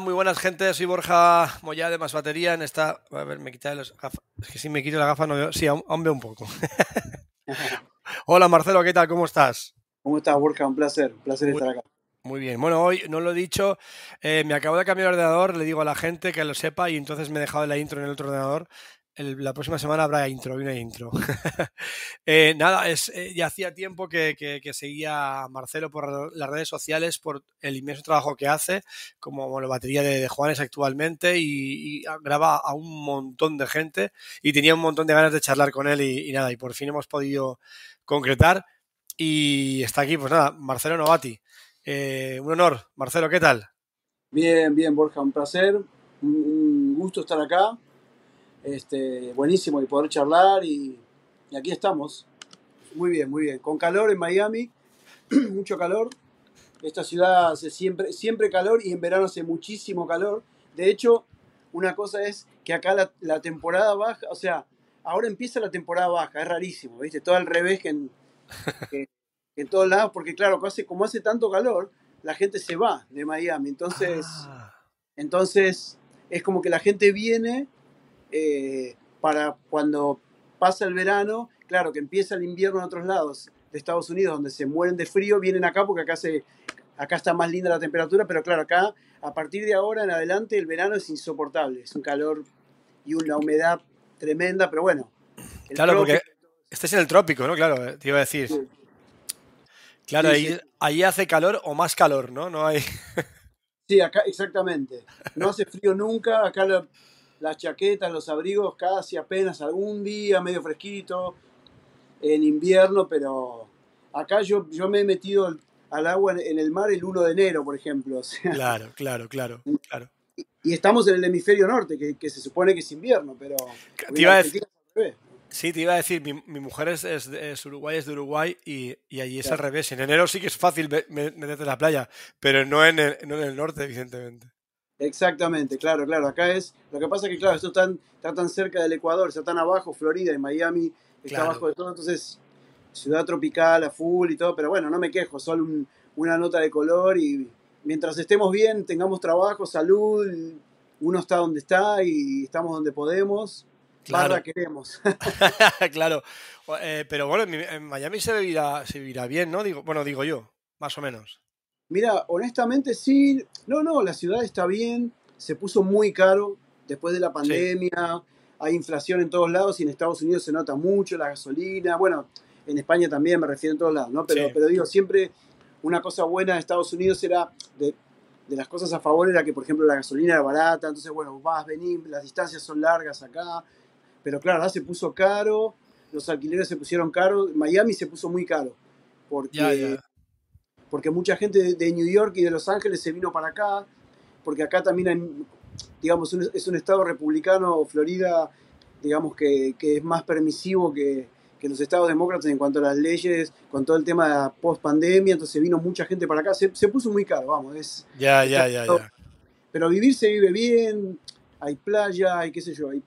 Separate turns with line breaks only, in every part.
muy buenas gente, soy Borja Moya de Más Batería en esta... A ver, me quita los gafas. Es que si me quito la gafa no veo... Sí, aún, veo un poco. Hola Marcelo, ¿qué tal? ¿Cómo estás?
¿Cómo estás, Borja? Un placer, un placer estar acá.
Muy bien. Bueno, hoy no lo he dicho, eh, me acabo de cambiar de ordenador, le digo a la gente que lo sepa y entonces me he dejado la intro en el otro ordenador la próxima semana habrá intro, una intro. Eh, nada, es, eh, ya hacía tiempo que, seguía a Marcelo por las redes sociales por el inmenso trabajo que hace como bueno, batería de, Juanes actualmente y, graba a un montón de gente y tenía un montón de ganas de charlar con él y, nada, y por fin hemos podido concretar y está aquí, pues nada, Marcelo Novati. Eh, un honor, Marcelo, ¿qué tal?
Bien, bien, Borja, un placer, un gusto estar acá este, buenísimo y poder charlar y, aquí estamos. Muy bien, muy bien. Con calor en Miami, mucho calor. Esta ciudad hace siempre, siempre calor y en verano hace muchísimo calor. De hecho, una cosa es que acá la, temporada baja, o sea, ahora empieza la temporada baja, es rarísimo, ¿viste? Todo al revés que en, en todos lados, porque claro, como hace tanto calor, la gente se va de Miami. Entonces, ah. entonces es como que la gente viene eh, para cuando pasa el verano, claro que empieza el invierno en otros lados de Estados Unidos donde se mueren de frío, vienen acá porque acá, se, acá está más linda la temperatura, pero claro, acá a partir de ahora en adelante el verano es insoportable, es un calor y una humedad tremenda, pero bueno.
Claro, porque este es en el trópico, ¿no? Claro, eh, te iba a decir. Claro, ahí, ahí, hace calor o más calor, ¿no? No hay.
Sí, acá exactamente. No hace frío nunca. Acá las chaquetas, los abrigos casi apenas algún día, medio fresquito, en invierno, pero acá yo, yo me he metido al agua en, el mar el 1 de enero, por ejemplo.
claro, claro, claro, claro.
Y, estamos en el hemisferio norte, que, se supone que es invierno, pero...
Te iba a decir, sí, te iba a decir, mi, mujer es, es, Uruguay, es de Uruguay y, y allí es al revés. En enero sí que es fácil meterte en la playa, pero no en el, no en el norte, evidentemente.
Exactamente, claro, claro. Acá es. Lo que pasa es que, claro, esto está, está tan cerca del Ecuador, está tan abajo, Florida y Miami está abajo de todo, entonces ciudad tropical a full y todo, pero bueno, no me quejo, solo una nota de color y mientras estemos bien, tengamos trabajo, salud, uno está donde está y estamos donde podemos. Claro. queremos.
claro, eh, pero bueno, en Miami se vivirá, se vivirá bien, ¿no? Digo, bueno, digo yo, más o menos.
Mira, honestamente sí, no, no, la ciudad está bien, se puso muy caro después de la pandemia, hay inflación en todos lados y en Estados Unidos se nota mucho la gasolina, bueno, en España también me refiero en todos lados, ¿no? Pero, pero digo, siempre una cosa buena de Estados Unidos era, de, las cosas a favor era que, por ejemplo, la gasolina era barata, entonces, bueno, vas, venís, las distancias son largas acá, pero claro, ahora se puso caro, los alquileres se pusieron caros, Miami se puso muy caro, porque porque mucha gente de New York y de Los Ángeles se vino para acá, porque acá también hay, digamos, es un estado republicano, Florida, digamos que, es más permisivo que, los estados demócratas en cuanto a las leyes, con todo el tema de la post-pandemia, entonces vino mucha gente para acá, se, puso muy caro, vamos, es...
Ya, ya, ya, ya.
Pero vivir se vive bien, hay playa, hay qué sé yo, hay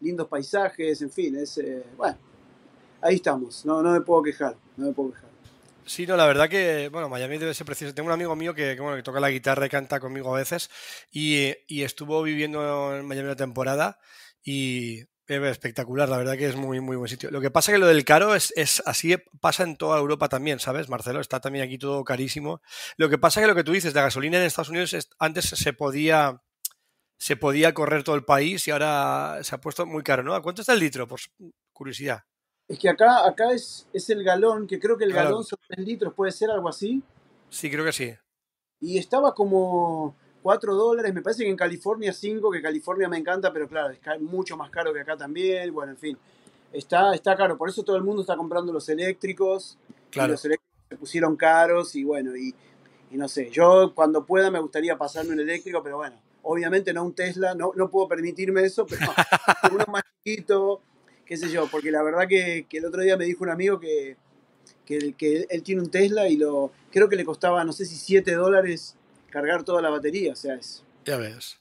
lindos paisajes, en fin, es... Eh, bueno, ahí estamos, no, no me puedo quejar, no me puedo quejar.
Sí, no, la verdad que, bueno, Miami debe ser precioso. Tengo un amigo mío que, bueno, que toca la guitarra y canta conmigo a veces y, estuvo viviendo en Miami una temporada y es espectacular, la verdad que es muy, muy buen sitio. Lo que pasa que lo del caro es, es así, pasa en toda Europa también, ¿sabes, Marcelo? Está también aquí todo carísimo. Lo que pasa que lo que tú dices, de gasolina en Estados Unidos antes se podía se podía correr todo el país y ahora se ha puesto muy caro, ¿no? ¿A cuánto está el litro? Por curiosidad.
Es que acá, acá es, es el galón, que creo que el galón son 3 litros, puede ser algo así.
Sí, creo que sí.
Y estaba como 4 dólares, me parece que en California 5, que California me encanta, pero claro, es mucho más caro que acá también. Bueno, en fin, está, está caro, por eso todo el mundo está comprando los eléctricos. Claro. los eléctricos se pusieron caros y bueno, y, no sé, yo cuando pueda me gustaría pasarme un eléctrico, pero bueno, obviamente no un Tesla, no, no puedo permitirme eso, pero uno más chiquito qué sé yo, porque la verdad que, el otro día me dijo un amigo que, que, él tiene un Tesla y lo creo que le costaba, no sé si 7 dólares cargar toda la batería, o sea, es
ya ves.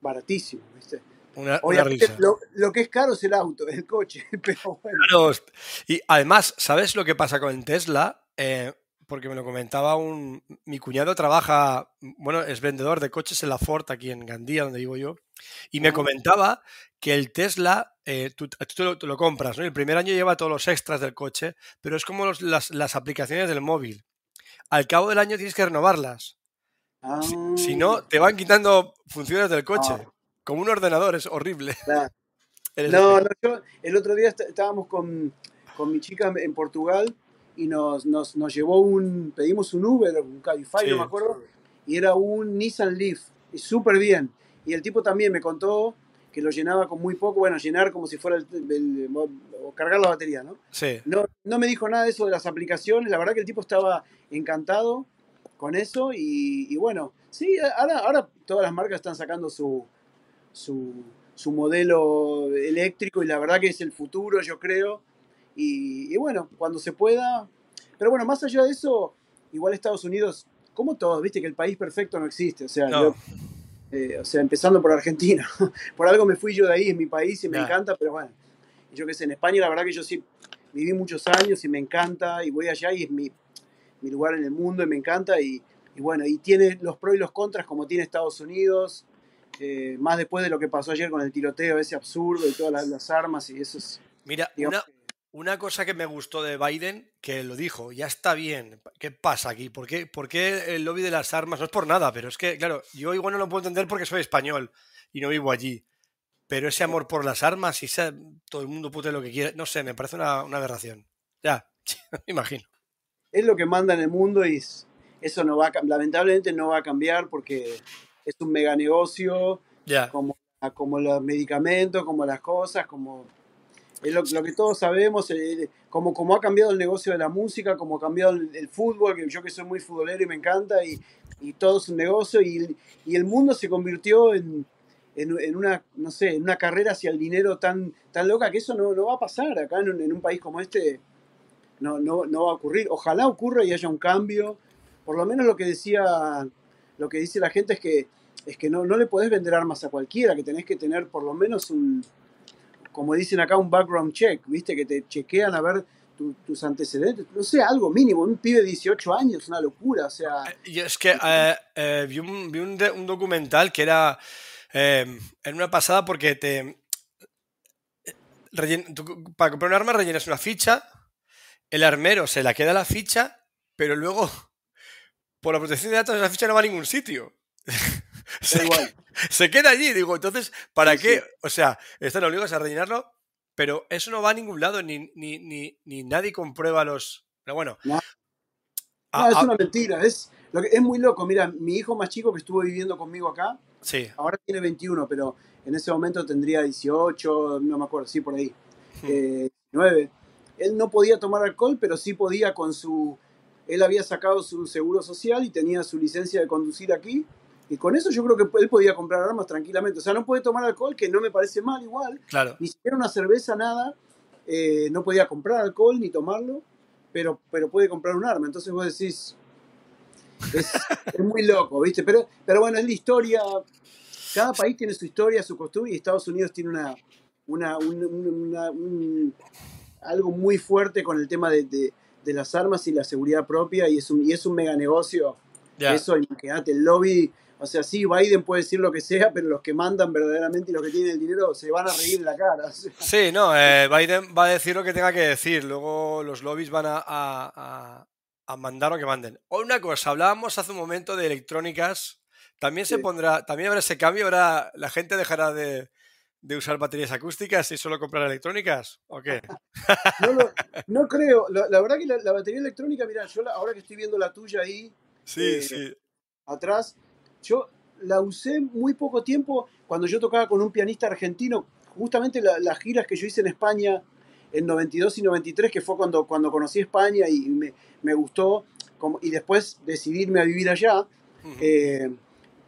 baratísimo, ¿viste?
Una,
Lo, que es caro es el auto, el coche, pero bueno.
y además, ¿sabes lo que pasa con el Tesla? Eh, porque me lo comentaba un. Mi cuñado trabaja, bueno, es vendedor de coches en la Ford aquí en Gandía, donde vivo yo, y me comentaba que el Tesla, eh, tú, tú lo, compras, ¿no? El primer año lleva todos los extras del coche, pero es como las, las, aplicaciones del móvil. Al cabo del año tienes que renovarlas. Si, no,
Ah,
te van quitando funciones del coche.
ah,
Como un ordenador, es horrible.
claro. No,
espect-
no, yo el otro día est- estábamos con, con mi chica en Portugal y nos, nos, nos llevó un, pedimos un Uber, un Cabify, no me
Sí.
acuerdo, y era un Nissan Leaf, y súper bien. Y el tipo también me contó que lo llenaba con muy poco, bueno, llenar como si fuera el, el- o cargar la batería, ¿no?
Sí.
No, no me dijo nada de eso de las aplicaciones, la verdad que el tipo estaba encantado con eso y, y bueno, sí, ahora, ahora todas las marcas están sacando su, su, su modelo eléctrico y la verdad que es el futuro, yo creo. Y, y bueno, cuando se pueda. Pero bueno, más allá de eso, igual Estados Unidos, como todos, viste que el país perfecto no existe. O sea,
No,
yo, eh, o sea empezando por Argentina. por algo me fui yo de ahí, es mi país y me encanta, pero bueno, yo qué sé, en España la verdad que yo sí viví muchos años y me encanta y voy allá y es mi, mi lugar en el mundo y me encanta y, y bueno, y tiene los pros y los contras como tiene Estados Unidos, eh, más después de lo que pasó ayer con el tiroteo ese absurdo y todas las, las armas y eso es,
Mira,
digamos,
una, una cosa que me gustó de Biden, que lo dijo, ya está bien. ¿Qué pasa aquí? ¿Por qué, por qué el lobby de las armas? No es por nada, pero es que, claro, yo igual no lo puedo entender porque soy español y no vivo allí. Pero ese amor por las armas y ese- todo el mundo pute lo que quiere, no sé, me parece una, una aberración. Ya, me imagino.
es lo que manda en el mundo y es- eso no va a, lamentablemente no va a cambiar porque es un mega negocio
Ya,
como, como los medicamentos, como las cosas, como lo, lo que todos sabemos, eh, como, como ha cambiado el negocio de la música, como ha cambiado el, fútbol, yo que soy muy futbolero y me encanta, y, y todo es un negocio, y, y el mundo se convirtió en, en, en una, no sé, en una carrera hacia el dinero tan, tan loca que eso no, no va a pasar acá en un, en un país como este, no, no, no va a ocurrir. Ojalá ocurra y haya un cambio. Por lo menos lo que decía, lo que dice la gente es que, es que no, no le podés vender armas a cualquiera, que tenés que tener por lo menos un, como dicen acá, un background check, ¿viste? Que te chequean a ver tu- tus antecedentes, no sé, algo mínimo. Un pibe de 18 años, una locura, o sea,
Eh, Y es que eh, eh, vi, un, vi un documental que era en una pasada porque te para comprar un arma rellenas una ficha, el armero se la queda la ficha, pero luego por la protección de datos la ficha no va a ningún sitio. se,
igual.
se queda allí, digo, entonces, ¿para
Sí,
qué?
sí.
O sea, están obligados a rellenarlo, pero eso no va a ningún lado, ni, ni, ni, ni nadie comprueba los... Pero bueno,
No,
a-
no, es una mentira, es, lo que, es muy loco. Mira, mi hijo más chico que estuvo viviendo conmigo acá,
sí.
ahora tiene 21, pero en ese momento tendría 18, no me acuerdo, sí, por ahí,
Hmm.
eh, 9. Él no podía tomar alcohol, pero sí podía con su... Él había sacado su seguro social y tenía su licencia de conducir aquí. Y con eso yo creo que él podía comprar armas tranquilamente. O sea, no puede tomar alcohol, que no me parece mal igual.
Claro.
Ni siquiera una cerveza, nada. Eh, no podía comprar alcohol ni tomarlo, pero, pero puede comprar un arma. Entonces vos decís, es, es muy loco, ¿viste? Pero, pero bueno, es la historia. Cada país tiene su historia, su costumbre, y Estados Unidos tiene una, una, un- un- una- un- algo muy fuerte con el tema de, de- de las armas y la seguridad propia, y es un, y es un mega negocio. Eso, imagínate, el lobby. O sea, sí, Biden puede decir lo que sea, pero los que mandan verdaderamente y los que tienen el dinero se van a reír en la cara. o sea.
Sí, no, eh, Biden va a decir lo que tenga que decir, luego los lobbies van a, a- a- mandar lo que manden. O una cosa, hablábamos hace un momento de electrónicas, también se
Sí.
pondrá, también habrá ese cambio, ahora la gente dejará de, de usar baterías acústicas y solo comprará electrónicas, ¿o qué?
No, lo- no creo. La, la verdad que la, la batería electrónica, mira, yo la- ahora que estoy viendo la tuya ahí
Sí,
Eh,
sí,
atrás, yo la usé muy poco tiempo cuando yo tocaba con un pianista argentino. Justamente la- las giras que yo hice en España en 92 y 93, que fue cuando, cuando conocí España y me, me gustó, como, y después decidirme a vivir allá. eh,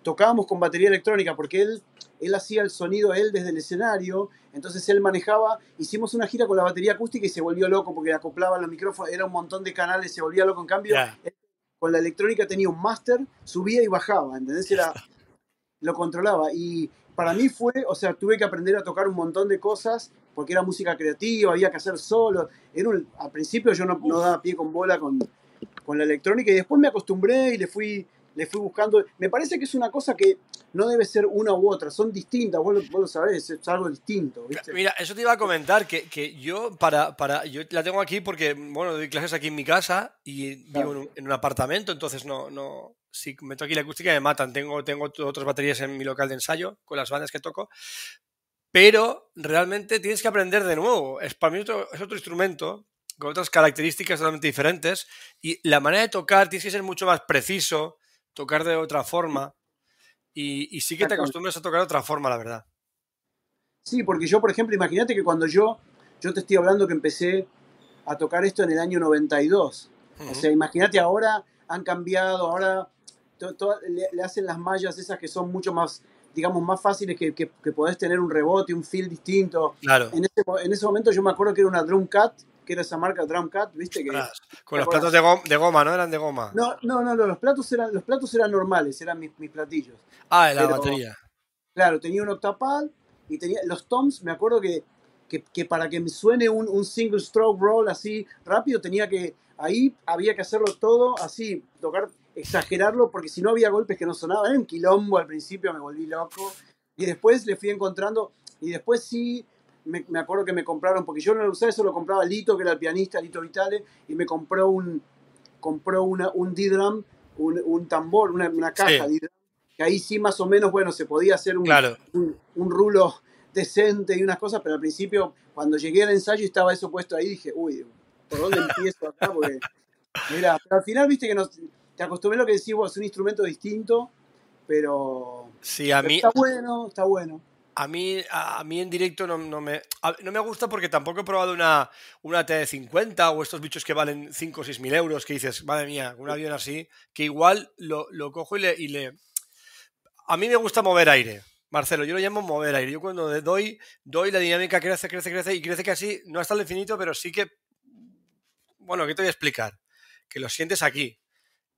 tocábamos con batería electrónica porque él, él hacía el sonido él desde el escenario, entonces él manejaba, hicimos una gira con la batería acústica y se volvió loco porque acoplaba los micrófonos, era un montón de canales, se volvía loco, en cambio él con la electrónica tenía un máster, subía y bajaba, ¿entendés? Era, lo controlaba. Y para mí fue, o sea, tuve que aprender a tocar un montón de cosas porque era música creativa, había que hacer solos, era un- al principio yo no, no daba pie con bola con, con la electrónica y después me acostumbré y le fui, le fui buscando. Me parece que es una cosa que no debe ser una u otra, son distintas, vos lo, vos lo sabés, es algo distinto. ¿viste?
Mira, eso te iba a comentar, que, que yo para, para, yo la tengo aquí porque, bueno, doy clases aquí en mi casa y
Claro.
vivo en un, en un apartamento, entonces no, no, si meto aquí la acústica me matan. Tengo, tengo otras baterías en mi local de ensayo con las bandas que toco, pero realmente tienes que aprender de nuevo. Es para mí otro, es otro instrumento con otras características totalmente diferentes y la manera de tocar tienes que ser mucho más preciso, tocar de otra forma y, y sí que te acostumbras a tocar de otra forma, la verdad.
Sí, porque yo, por ejemplo, imagínate que cuando yo, yo te estoy hablando que empecé a tocar esto en el año 92. O
Ujú.
sea, imagínate ahora han cambiado, ahora to- to- le, le hacen las mallas esas que son mucho más, digamos, más fáciles que, que, que podés tener un rebote, un feel distinto.
Claro.
En ese, en ese momento yo me acuerdo que era una Drum Cat, que era esa marca Drum Cat, ¿viste? Que,
con
¿te
los platos de goma, de goma, ¿no? Eran de goma.
no, no, no, no, los platos eran, los platos eran normales, eran mis, mis platillos.
Ah, en la
Pero-
batería.
Claro, tenía un octapad y tenía los toms, me acuerdo que, que, que para que me suene un, un single stroke roll así rápido, tenía que, ahí había que hacerlo todo así, tocar, exagerarlo, porque si no había golpes que no sonaban, era un quilombo al principio, me volví loco, y después le fui encontrando, y después sí, me, me acuerdo que me compraron, porque yo no lo usaba, eso lo compraba Lito, que era el pianista, Lito Vitale, y me compró un, compró una, un D-drum, un, un tambor, una, una caja
Sí.
Que ahí sí más o menos, bueno, se podía hacer un,
Claro.
un, un rulo decente y unas cosas, pero al principio, cuando llegué al ensayo y estaba eso puesto ahí, dije, uy, ¿por dónde empiezo acá? Porque, mira, pero al final, viste que nos, te acostumbré a lo que decís vos, es un instrumento distinto, pero,
Sí, a
pero
mí,
está bueno, está bueno.
A mí, a, a mí en directo no, no me, a- no me gusta porque tampoco he probado una, una T50 o estos bichos que valen 5 o 6 mil euros que dices, madre mía, un avión así, que igual lo, lo cojo y le, y le... A mí me gusta mover aire, Marcelo, yo lo llamo mover aire. Yo cuando doy, doy la dinámica crece, crece, crece y crece casi, no hasta el infinito, pero sí que... Bueno, ¿qué te voy a explicar? Que lo sientes aquí.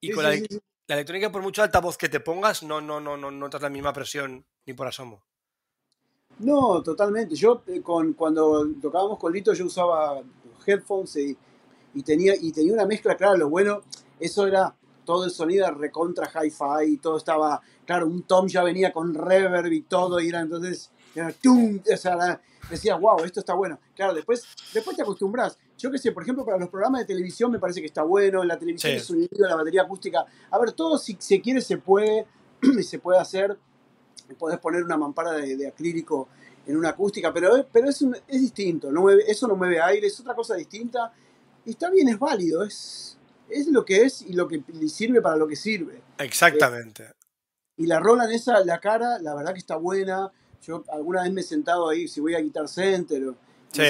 Y
Sí,
con
sí,
la,
sí.
la electrónica, por mucho altavoz que te pongas, no, no, no, no notas la misma presión ni por asomo.
No, totalmente. Yo eh, con, cuando tocábamos con Lito yo usaba headphones y, y tenía, y tenía una mezcla, claro, lo bueno, eso era todo el sonido era recontra hi-fi y todo estaba, claro, un tom ya venía con reverb y todo y era entonces, era tum, o sea, la- decías, wow, esto está bueno. Claro, después, después te acostumbras. Yo qué sé, por ejemplo, para los programas de televisión me parece que está bueno, en la televisión
Sí.
el sonido, la batería acústica. A ver, todo si se quiere se puede, se puede hacer. Podés poner una mampara de, de acrílico en una acústica, pero, es- pero es, un- es distinto. No mueve- eso no mueve aire, es otra cosa distinta. Y está bien, es válido, es, es lo que es y lo que sirve para lo que sirve.
Exactamente.
Y la rola en esa, la cara, la verdad que está buena. Yo alguna vez me he sentado ahí, si voy a Guitar Center o
Sí.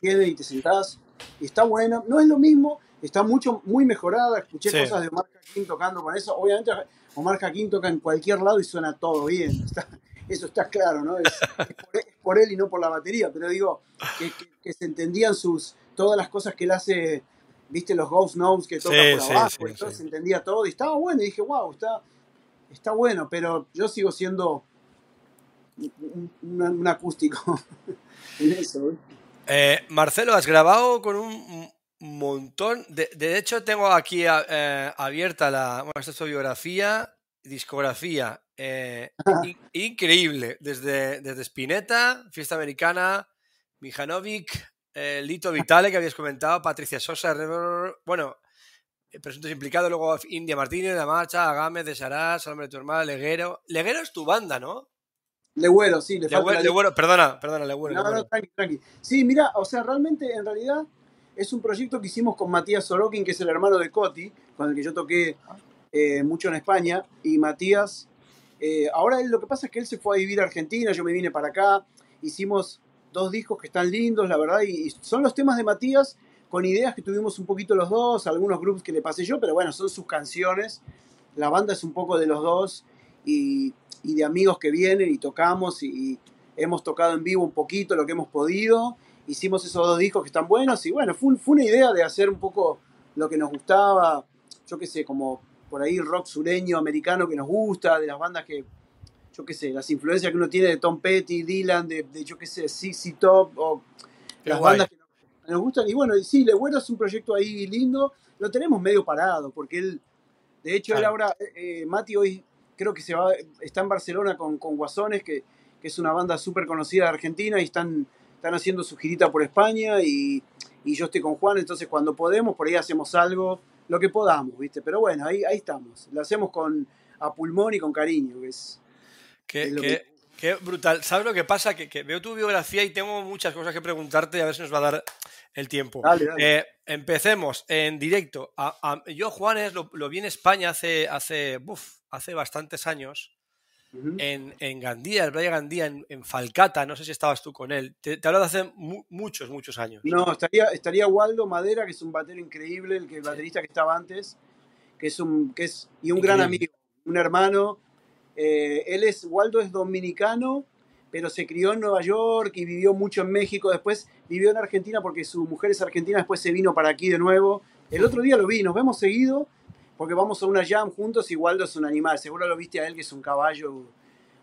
tiene y te sentás, y está buena. No es lo mismo, está mucho, muy mejorada. Escuché
Sí.
cosas de Omar Jaquín tocando con eso. Obviamente, Omar Jaquín toca en cualquier lado y suena todo bien. Está- eso está claro, ¿no? Es, es por, es por él y no por la batería, pero digo, que, que- que se entendían sus, todas las cosas que él hace, viste, los Ghost Notes que toca
Sí,
por
sí,
abajo,
sí, sí.
se entendía todo, y estaba bueno, y dije, wow, está, está bueno, pero yo sigo siendo un, un- un acústico en eso. ¿eh?
Eh, Marcelo, has grabado con un montón. De, de hecho, tengo aquí a- eh, abierta la. Bueno, esta es tu biografía, discografía. eh, in- increíble. Desde, desde Spinetta, Fiesta Americana, Mijanovic, eh, Lito Vitale, que habías comentado, Patricia Sosa, bueno, presuntos implicados, luego India Martínez, La Marcha, Agame, de Sarás, Hombre de tu hermana, Leguero. Leguero es tu banda, ¿no?
Legüero, sí, le falta
Legüero,
la
Legüero, perdona, perdona, Legüero.
No, no,
Legüero.
tranqui, tranqui. Sí, mira, o sea, realmente, en realidad, es un proyecto que hicimos con Matías Sorokin, que es el hermano de Coti, con el que yo toqué eh, mucho en España. Y Matías, eh, ahora él, lo que pasa es que él se fue a vivir a Argentina, yo me vine para acá. Hicimos dos discos que están lindos, la verdad, y, son los temas de Matías con ideas que tuvimos un poquito los dos, algunos grupos que le pasé yo, pero bueno, son sus canciones. La banda es un poco de los dos y, de amigos que vienen y tocamos y hemos tocado en vivo un poquito lo que hemos podido. Hicimos esos dos discos que están buenos y bueno, fue, fue una idea de hacer un poco lo que nos gustaba, yo qué sé, como por ahí rock sureño, americano que nos gusta, de las bandas que, yo qué sé, las influencias que uno tiene de Tom Petty, Dylan, de, de yo qué sé, CC Top o
Qué
las
guay.
bandas que nos, nos gustan. Y bueno, y sí, Legüero es un proyecto ahí lindo. Lo tenemos medio parado, porque él, de hecho, él ahora, eh, eh, Mati hoy creo que se va, está en Barcelona con, con Guasones, que, que es una banda súper conocida de Argentina, y están, están haciendo su girita por España, y, y yo estoy con Juan, entonces cuando podemos, por ahí hacemos algo, lo que podamos, ¿viste? Pero bueno, ahí, ahí estamos. Lo hacemos con a pulmón y con cariño, es, lo que-
qué brutal. ¿Sabes lo que pasa? Que, que veo tu biografía y tengo muchas cosas que preguntarte y a ver si nos va a dar el tiempo.
Dale, dale.
Eh, empecemos en directo. A- a- yo, Juanes, lo, lo vi en España hace, hace, hace bastantes años. En, en Gandía, el Valle Gandía, en, en Falcata. No sé si estabas tú con él. Te, te hablo de hace mu- muchos, muchos años.
No, estaría, estaría Waldo Madera, que es un batero increíble, el, que, el baterista que estaba antes, que es un, que es, y un gran amigo, un hermano. Eh, él es, Waldo es dominicano, pero se crió en Nueva York y vivió mucho en México. Después vivió en Argentina porque su mujer es argentina, después se vino para aquí de nuevo. El otro día lo vi, nos vemos seguido porque vamos a una jam juntos y Waldo es un animal. Seguro lo viste a él, que es un caballo,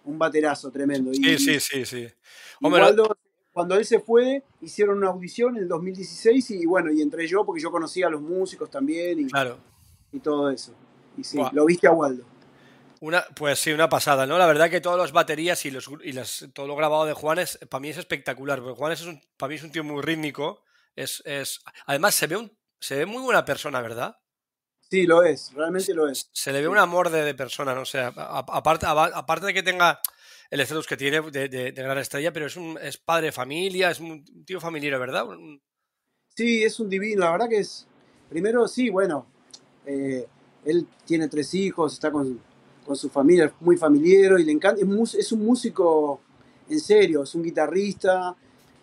un baterazo tremendo.
Sí,
Y-
sí, sí, sí.
y
Hombre,
Waldo, cuando él se fue, hicieron una audición en el 2016 y bueno, y entré yo porque yo conocía a los músicos también y,
claro.
y todo eso. Y sí,
Buah.
lo viste a Waldo.
Una, pues sí, una pasada, ¿no? La verdad que todas las baterías y, los, y las, todo lo grabado de Juanes, para mí es espectacular, porque Juanes es un, para mí es un tío muy rítmico. Es, es, además, se ve, un, se ve muy buena persona, ¿verdad?
Sí, lo es, realmente lo es.
Se le ve un amor de, de persona, no sé. a- a- aparte, aparte de que tenga el estatus que tiene de, de- de gran estrella, pero es un es padre de familia, es un tío familiar, ¿verdad?
Sí, es un divino, la verdad que es. Primero, sí, bueno, eh, él tiene tres hijos, está con, con su familia, es muy familiar y le encanta. Es, es un músico en serio, es un guitarrista,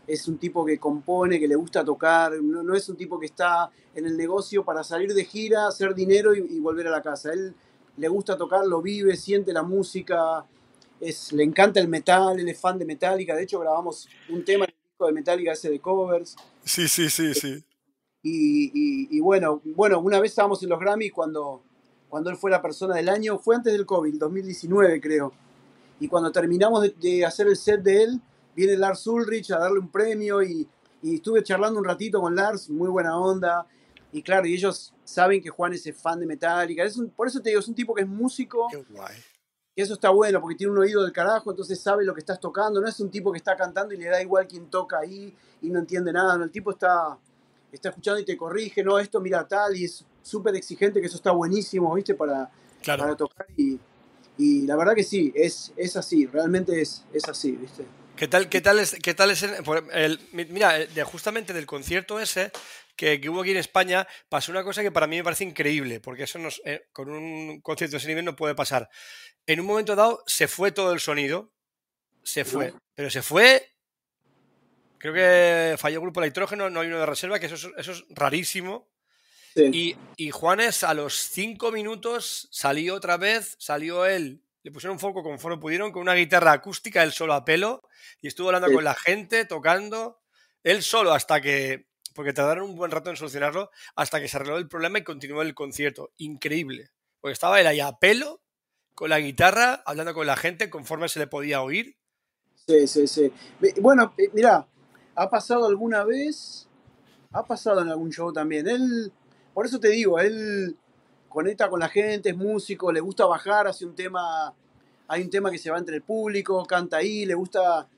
es un tipo que compone, que le gusta tocar, no, no es un tipo que está en el negocio para salir de gira, hacer dinero y, y volver a la casa. Él le gusta tocar, lo vive, siente la música, es, le encanta el metal, él es fan de Metallica. De hecho, grabamos un tema de Metallica ese de covers.
Sí, sí, sí, sí.
Y, y- y bueno, bueno, una vez estábamos en los Grammy cuando, cuando él fue la persona del año, fue antes del COVID, 2019 creo. Y cuando terminamos de, de hacer el set de él, viene Lars Ulrich a darle un premio y, y estuve charlando un ratito con Lars, muy buena onda. Y claro, y ellos saben que Juan es fan de Metallica. Es un- por eso te digo, es un tipo que es músico,
Qué guay.
y eso está bueno, porque tiene un oído del carajo, entonces sabe lo que estás tocando. No es un tipo que está cantando y le da igual quién toca ahí y no entiende nada. No, el tipo está, está escuchando y te corrige, no, esto mira tal, y es súper exigente, que eso está buenísimo, ¿viste? Para,
Claro.
para tocar. Y, y la verdad que sí, es, es así, realmente es, es así, ¿viste?
¿Qué tal, qué tal es, qué tal es el, mira, eh, de, justamente del concierto ese que, que hubo aquí en España, pasó una cosa que para mí me parece increíble, porque eso nos, eh, con un concierto de ese nivel no puede pasar. En un momento dado se fue todo el sonido, se fue, pero se fue. Creo que falló el grupo de nitrógeno, no hay uno de reserva, que eso es, eso es rarísimo.
Sí.
Y, y Juanes a los cinco minutos salió otra vez, salió él, le pusieron un foco conforme pudieron con una guitarra acústica, él solo a pelo, y estuvo hablando
Sí.
con la gente, tocando, él solo hasta que, porque tardaron un buen rato en solucionarlo, hasta que se arregló el problema y continuó el concierto. Increíble. Porque estaba él ahí a pelo, con la guitarra, hablando con la gente conforme se le podía oír.
Sí, sí, sí. Bueno, eh, mirá, ha pasado alguna vez, ha pasado en algún show también. Él, por eso te digo, él conecta con la gente, es músico, le gusta bajar, hace un tema, hay un tema que se va entre el público, canta ahí, le gusta,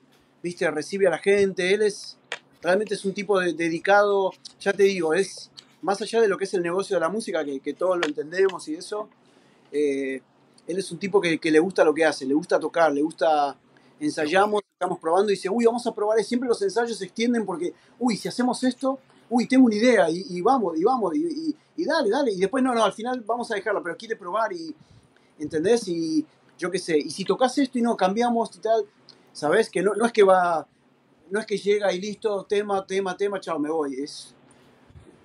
viste, recibe a la gente. Él es, realmente es un tipo de- dedicado, ya te digo, es más allá de lo que es el negocio de la música, que, que todos lo entendemos y eso, eh, él es un tipo que, le gusta lo que hace, le gusta tocar, le gusta ensayamos, estamos probando y dice, uy, vamos a probar, siempre los ensayos se extienden porque, uy, si hacemos esto, uy, tengo una idea, y, y vamos, y vamos, y, y- y dale, dale, y después no, no, al final vamos a dejarla, pero quiere probar y, ¿entendés? Y yo qué sé, y si tocas esto y no, cambiamos y tal, ¿sabés? Que no, no es que va, no es que llega y listo, tema, tema, tema, chao, me voy, es,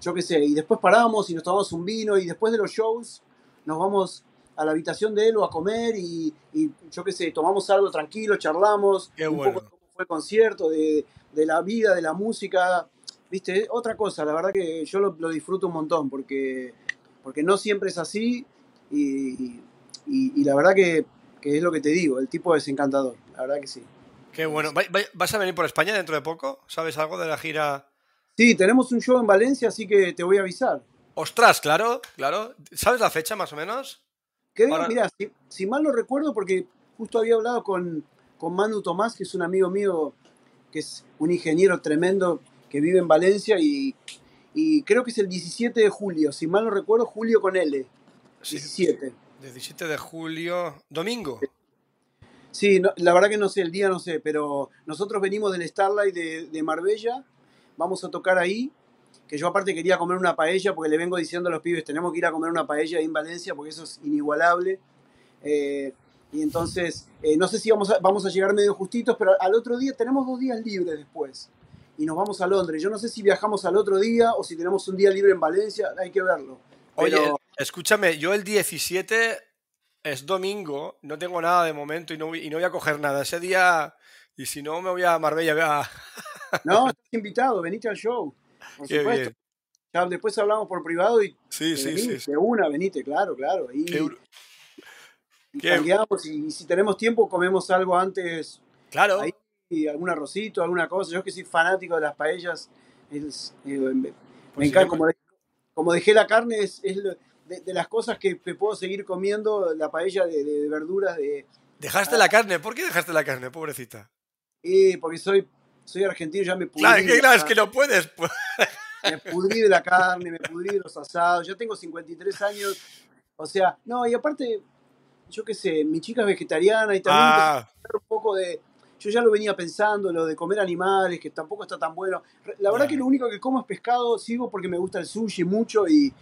yo qué sé, y después paramos y nos tomamos un vino y después de los shows nos vamos a la habitación de él o a comer y, y yo qué sé, tomamos algo tranquilo, charlamos
Qué
un
bueno.
poco de cómo fue el concierto, de, de la vida, de la música, viste, otra cosa, la verdad que yo lo, lo disfruto un montón porque, porque no siempre es así y, y- y la verdad que, que es lo que te digo, el tipo es encantador, la verdad que sí.
Qué bueno. ¿Va- va- ¿Vas a venir por España dentro de poco? ¿Sabes algo de la gira?
Sí, tenemos un show en Valencia, así que te voy a avisar.
Ostras, claro, claro. ¿Sabes la fecha más o menos?
Creo,
Ahora-
mira, si, si mal no recuerdo, porque justo había hablado con, con Manu Tomás, que es un amigo mío, que es un ingeniero tremendo que vive en Valencia, y, y creo que es el 17 de julio, si mal no recuerdo, julio con L,
Sí,
17.
17 de julio. Domingo.
Sí, no- la verdad que no sé, el día no sé, pero nosotros venimos del Starlight de, de Marbella, vamos a tocar ahí, que yo aparte quería comer una paella, porque le vengo diciendo a los pibes, tenemos que ir a comer una paella ahí en Valencia, porque eso es inigualable. Eh, y entonces, eh, no sé si vamos a, vamos a llegar medio justitos, pero al otro día tenemos dos días libres después. Y nos vamos a Londres. Yo no sé si viajamos al otro día o si tenemos un día libre en Valencia, hay que verlo.
Oye, escúchame, yo el 17 es domingo, no tengo nada de momento y no, y no voy a coger nada. Ese día, y si no, me voy a Marbella. a-
No, estás invitado, venite al show. Por
Qué
supuesto.
bien.
Ya después hablamos por privado y
Sí, sí, sí.
De una, venite, claro, claro. Y,
Qué
y y, y si tenemos tiempo, comemos algo antes,
Claro.
ahí, y algún arrocito, alguna cosa. Yo que soy fanático de las paellas, es, eh, me, me encanta.
yo-
Como, de- como dejé la carne, es, de, de las cosas que, que puedo seguir comiendo, la paella de, verduras, de,
Dejaste la carne. ¿Por qué dejaste la carne, pobrecita?
eh, porque soy, soy argentino, ya me pudrí.
Claro, que, es que no puedes. pues.
Me pudrí de la carne, me pudrí de los asados. Yo tengo 53 años. O sea, no, y aparte, yo qué sé, mi chica es vegetariana y también
Ah,
un poco de. Yo ya lo venía pensando, lo de comer animales, que tampoco está tan bueno. La verdad que lo único que como es pescado, sigo porque me gusta el sushi mucho y,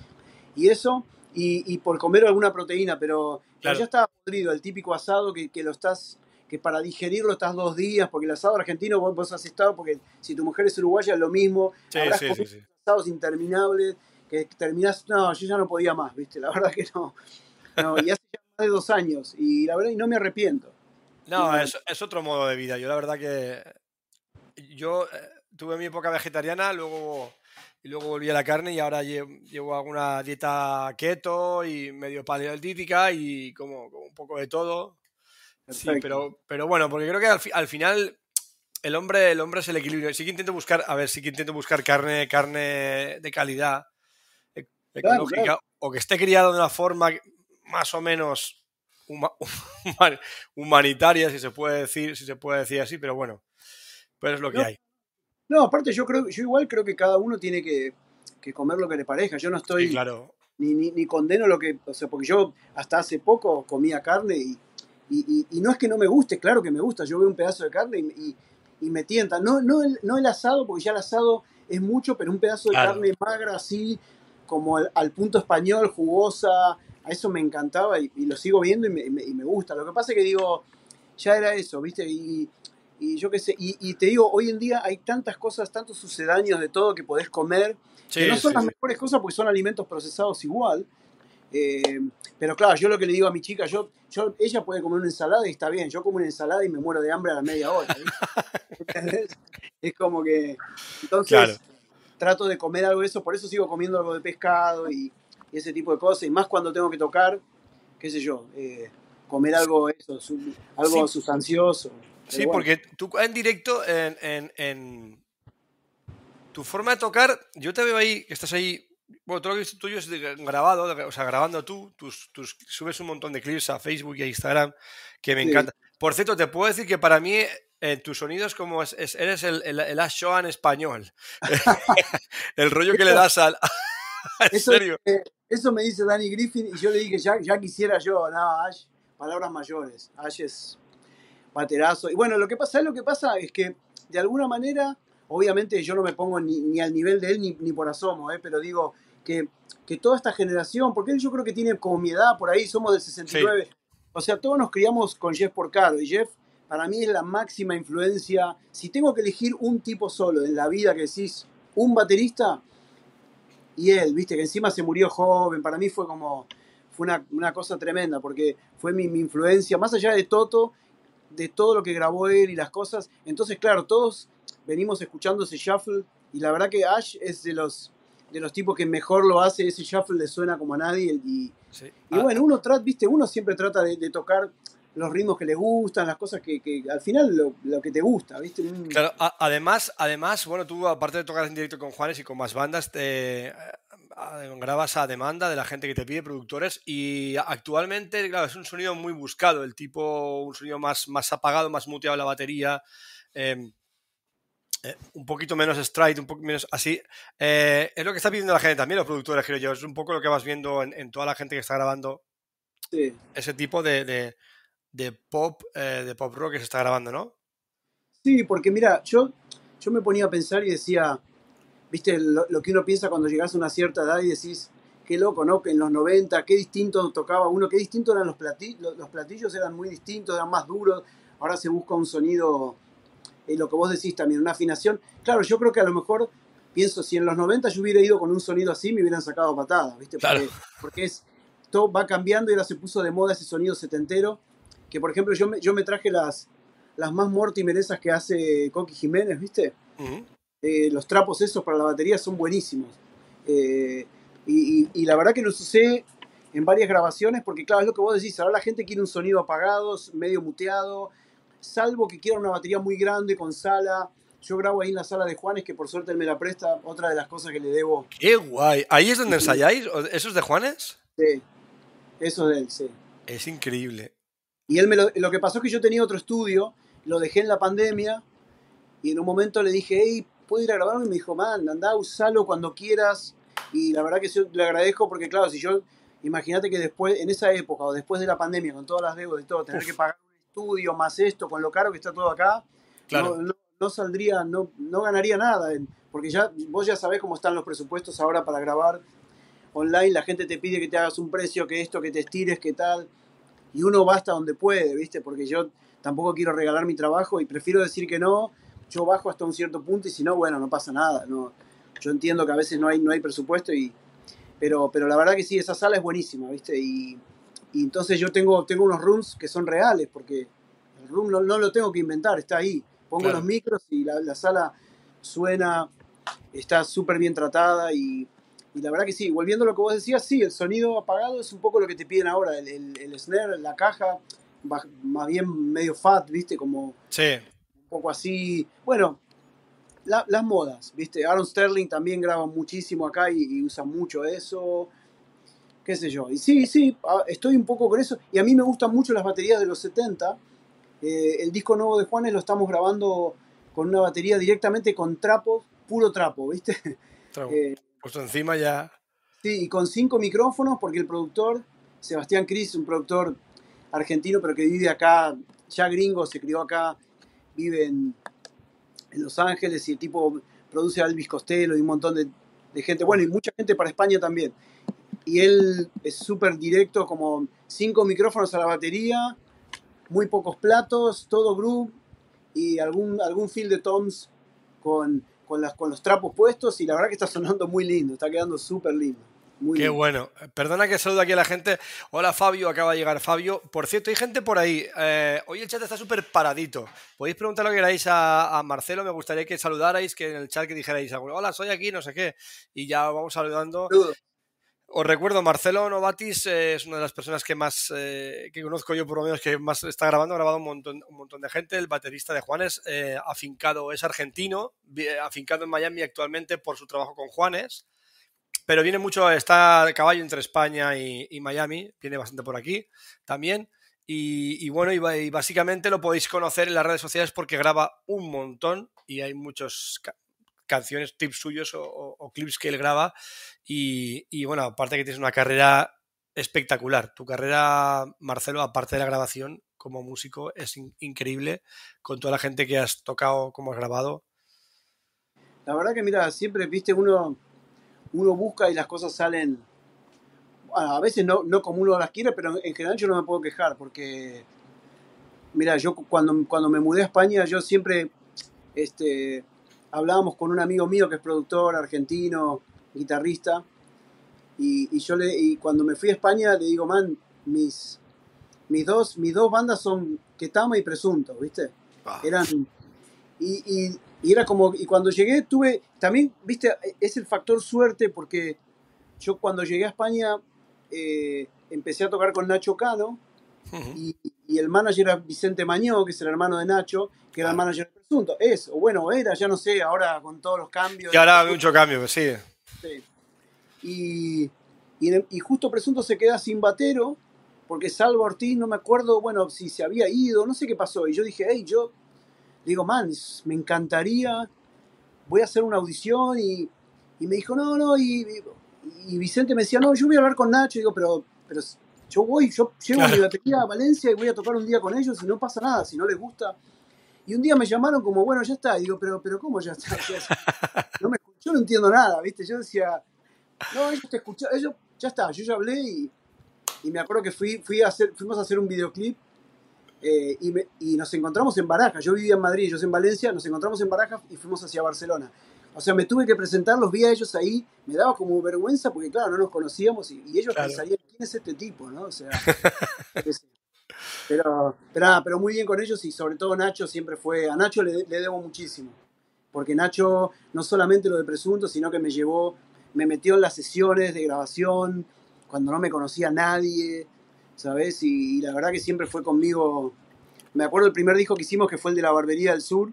y eso, y, y por comer alguna proteína, pero,
Claro.
ya estaba podrido, el típico asado que, que lo estás, que para digerirlo estás dos días, porque el asado argentino vos, vos has estado, porque si tu mujer es uruguaya es lo mismo,
sí,
habrás
sí, sí,
comido
sí.
asados interminables, que terminás, no, yo ya no podía más, viste, la verdad que no. no y hace ya más de dos años, y la verdad y no me arrepiento.
No, es, es otro modo de vida. Yo la verdad que yo eh, tuve mi época vegetariana, luego y luego volví a la carne y ahora lle- llevo alguna dieta keto y medio paleolítica y como, como un poco de todo. Sí, pero, pero bueno, porque creo que al, fi- al final el hombre, el hombre es el equilibrio. Sí que intento buscar, a ver, sí que intento buscar carne, carne de calidad, e-
Claro,
ecológica,
claro.
o que esté criado de una forma más o menos huma- human- humanitaria, si se puede decir, si se puede decir así, pero bueno, pues es lo que
No,
hay.
No, aparte yo creo, yo igual creo que cada uno tiene que, que comer lo que le parezca. Yo no
Sí,
estoy
claro.
ni, ni, ni condeno lo que, o sea, porque yo hasta hace poco comía carne y, y, y- y no es que no me guste, claro que me gusta. Yo veo un pedazo de carne y, me tienta. No, no, el, no el asado, porque ya el asado es mucho, pero un pedazo de
Claro.
carne magra así, como al, al punto español, jugosa, a eso me encantaba y, y lo sigo viendo y me, y me- y me gusta. Lo que pasa es que digo, ya era eso, ¿viste? Y, yo qué sé, y, te digo, hoy en día hay tantas cosas, tantos sucedáneos de todo que podés comer, que no son
sí,
las
sí.
mejores cosas porque son alimentos procesados igual. Eh, pero claro, yo lo que le digo a mi chica, yo, yo, ella puede comer una ensalada y está bien, yo como una ensalada y me muero de hambre a la media hora. ¿Entendés? es como que... Entonces
Claro.
trato de comer algo de eso, por eso sigo comiendo algo de pescado y, y ese tipo de cosas, y más cuando tengo que tocar, qué sé yo, eh, comer algo eso, su- algo
Sí.
sustancioso.
Sí,
bueno.
porque tú en directo, en, en- en tu forma de tocar, yo te veo ahí, que estás ahí, bueno, todo lo que visto tuyo es de- grabado, de- o sea, grabando tú, tus, tus- subes un montón de clips a Facebook y a Instagram, que me
Sí.
encanta. Por cierto, te puedo decir que para mí eh, tu sonido es como, es- es- eres el, el, el Ash español. el rollo que le das al... en serio.
eh, eso me dice Danny Griffin y yo le dije, ya, ya quisiera yo, no, Ash, palabras mayores, Ash es paterazo. Y bueno, lo que pasa, ¿sabes lo que pasa? Es que de alguna manera, obviamente yo no me pongo ni, ni al nivel de él ni, ni por asomo, ¿eh? pero digo que, que toda esta generación, porque él yo creo que tiene como mi edad por ahí, somos del 69, o sea, todos nos criamos con Jeff Porcaro y Jeff para mí es la máxima influencia. Si tengo que elegir un tipo solo en la vida que decís, un baterista, y él, viste, que encima se murió joven, para mí fue como, fue una, una cosa tremenda, porque fue mi, mi influencia, más allá de Toto, de todo lo que grabó él y las cosas. Entonces, claro, todos venimos escuchando ese shuffle, y la verdad que Ash es de los, de los tipos que mejor lo hace, ese shuffle le suena como a nadie, y,
Sí.
y
Ah,
bueno, uno trata, viste, uno siempre trata de, de tocar los ritmos que le gustan, las cosas que, que al final lo, que te gusta, ¿viste?
Claro, además, además, bueno, tú aparte de tocar en directo con Juanes y con más bandas, te, grabas a demanda de la gente que te pide, productores, y actualmente, claro, es un sonido muy buscado, el tipo, un sonido más, más apagado, más muteado la batería, em, eh, un poquito menos stride, un poco menos así. Eh, es lo que está pidiendo la gente también, los productores, creo yo, es un poco lo que vas viendo en, toda la gente que está grabando ese tipo de, de, pop, eh, de pop rock que se está grabando, ¿no?
Sí, porque mira, yo, yo me ponía a pensar y decía, viste, lo, que uno piensa cuando llegas a una cierta edad y decís, qué loco, ¿no? Que en los 90, qué distinto tocaba uno, qué distinto eran los platillos, los platillos eran muy distintos, eran más duros, ahora se busca un sonido, eh, lo que vos decís también, una afinación. Claro, yo creo que a lo mejor, pienso, si en los 90 yo hubiera ido con un sonido así, me hubieran sacado patadas, ¿viste? Porque, porque es, todo va cambiando y ahora se puso de moda ese sonido setentero, que por ejemplo yo me, yo me traje las, las más mortimerezas que hace Coqui Jiménez, ¿viste? Eh, los trapos esos para la batería son buenísimos. Eh, y, la verdad que los usé en varias grabaciones porque, claro, es lo que vos decís, ahora la gente quiere un sonido apagado, medio muteado, salvo que quiera una batería muy grande con sala. Yo grabo ahí en la sala de Juanes, que por suerte él me la presta, otra de las cosas que le debo.
¡Qué guay! ¿Ahí es donde ensayáis? ¿Eso es de Juanes?
Sí, eso es de él, sí.
Es increíble.
Y él me lo, lo que pasó es que yo tenía otro estudio, lo dejé en la pandemia, y en un momento le dije, hey, ¿puedo ir a grabarme? Y me dijo, man, anda, usalo cuando quieras. Y la verdad que yo le agradezco porque, claro, si yo, imagínate que después, en esa época o después de la pandemia, con todas las deudas y todo, tener que pagar un estudio más esto, con lo caro que está todo acá, claro. no, saldría, no, no ganaría nada. Porque ya, vos ya sabés cómo están los presupuestos ahora para grabar online, la gente te pide que te hagas un precio, que esto, que te estires, que tal. Y uno va hasta donde puede, ¿viste? Porque yo tampoco quiero regalar mi trabajo y prefiero decir que no yo bajo hasta un cierto punto y si no, bueno, no pasa nada. No, yo entiendo que a veces no hay, no hay presupuesto, y, pero, pero la verdad que sí, esa sala es buenísima, ¿viste? Y, entonces yo tengo, tengo unos rooms que son reales, porque el room no, lo tengo que inventar, está ahí. Pongo los micros y la, sala suena, está súper bien tratada y, la verdad que sí, volviendo a lo que vos decías, sí, el sonido apagado es un poco lo que te piden ahora, el, el, el snare, la caja, más bien medio fat, ¿viste? Como...
Sí
poco así. Bueno, las modas, ¿viste? Aaron Sterling también graba muchísimo acá y, usa mucho eso. Qué sé yo. Y sí, sí, estoy un poco con eso. Y a mí me gustan mucho las baterías de los 70. Eh, el disco nuevo de Juanes lo estamos grabando con una batería directamente con trapos, puro trapo, ¿viste?
Eh, pues encima ya.
Sí, y con cinco micrófonos, porque el productor, Sebastián Cris, un productor argentino, pero que vive acá, ya gringo, se crió acá vive en, Los Ángeles y el tipo produce a Elvis Costello y un montón de, gente, bueno, y mucha gente para España también. Y él es súper directo, como cinco micrófonos a la batería, muy pocos platos, todo groove y algún, algún de toms con, con, las, con los trapos puestos y la verdad que está sonando muy lindo, está quedando súper lindo.
Qué bueno. Perdona que saludo aquí a la gente. Hola Fabio, acaba de llegar Fabio. Por cierto, hay gente por ahí. Eh, hoy el chat está súper paradito. Podéis preguntar lo que queráis a, Marcelo. Me gustaría que saludarais, que en el chat que dijerais, hola, soy aquí, no sé qué. Y ya vamos saludando. Os recuerdo, Marcelo Novatis eh, es una de las personas que más eh, que conozco yo, por lo menos, que más está grabando. Ha grabado un montón, un montón de gente. El baterista de Juanes, afincado, es argentino, afincado en Miami actualmente por su trabajo con Juanes pero viene mucho, está el caballo entre España y, Miami, viene bastante por aquí también. Y, bueno, y, básicamente lo podéis conocer en las redes sociales porque graba un montón y hay muchas canciones, tips suyos o, clips que él graba. Y, bueno, aparte que tienes una carrera espectacular. Tu carrera, Marcelo, aparte de la grabación como músico, es increíble con toda la gente que has tocado, como has grabado.
La verdad que, mira, siempre, viste, uno uno busca y las cosas salen, a veces no, no como uno las quiere, pero en general yo no me puedo quejar porque, mira, yo cuando, cuando me mudé a España, yo siempre este, hablábamos con un amigo mío que es productor argentino, guitarrista, y, yo le, y cuando me fui a España le digo, man, mis, mis, dos, mis dos bandas son Ketama y Presunto, ¿viste? Ah. Eran... y, y era como, y cuando llegué tuve, también, viste, es el factor suerte porque yo cuando llegué a España eh, empecé a tocar con Nacho Cano y, y el manager era Vicente Mañó, que es el hermano de Nacho, que era el manager de Presunto. Es, o bueno, era, ya no sé, ahora con todos los cambios.
Y ahora hay mucho cambio, sí.
sí. Y, y, y justo Presunto se queda sin batero, porque Salvo Ortiz, no me acuerdo, bueno, si se había ido, no sé qué pasó. Y yo dije, hey, yo, digo, man, me encantaría, voy a hacer una audición y, y me dijo, no, no, y, y, Vicente me decía, no, yo voy a hablar con Nacho, y digo, pero, pero yo voy, yo llevo mi batería a Valencia y voy a tocar un día con ellos y no pasa nada, si no les gusta. Y un día me llamaron como, bueno, ya está. Y digo, pero, pero ¿cómo ya está? No me, yo no entiendo nada, ¿viste? Yo decía, no, ellos te escucharon, ellos, ya está, yo ya hablé y, y me acuerdo que fui, fui a hacer, fuimos a hacer un videoclip eh, y, me, y, nos encontramos en Barajas. Yo vivía en Madrid, ellos en Valencia, nos encontramos en Barajas y fuimos hacia Barcelona. O sea, me tuve que presentar, los vi a ellos ahí, me daba como vergüenza porque, claro, no nos conocíamos y, y ellos claro. pensarían, ¿quién es este tipo? ¿no? O sea, pero, pero, pero, muy bien con ellos y sobre todo Nacho siempre fue, a Nacho le, le, debo muchísimo, porque Nacho no solamente lo de presunto, sino que me llevó, me metió en las sesiones de grabación cuando no me conocía nadie, ¿sabes? Y, y la verdad que siempre fue conmigo, me acuerdo el primer disco que hicimos que fue el de la Barbería del Sur.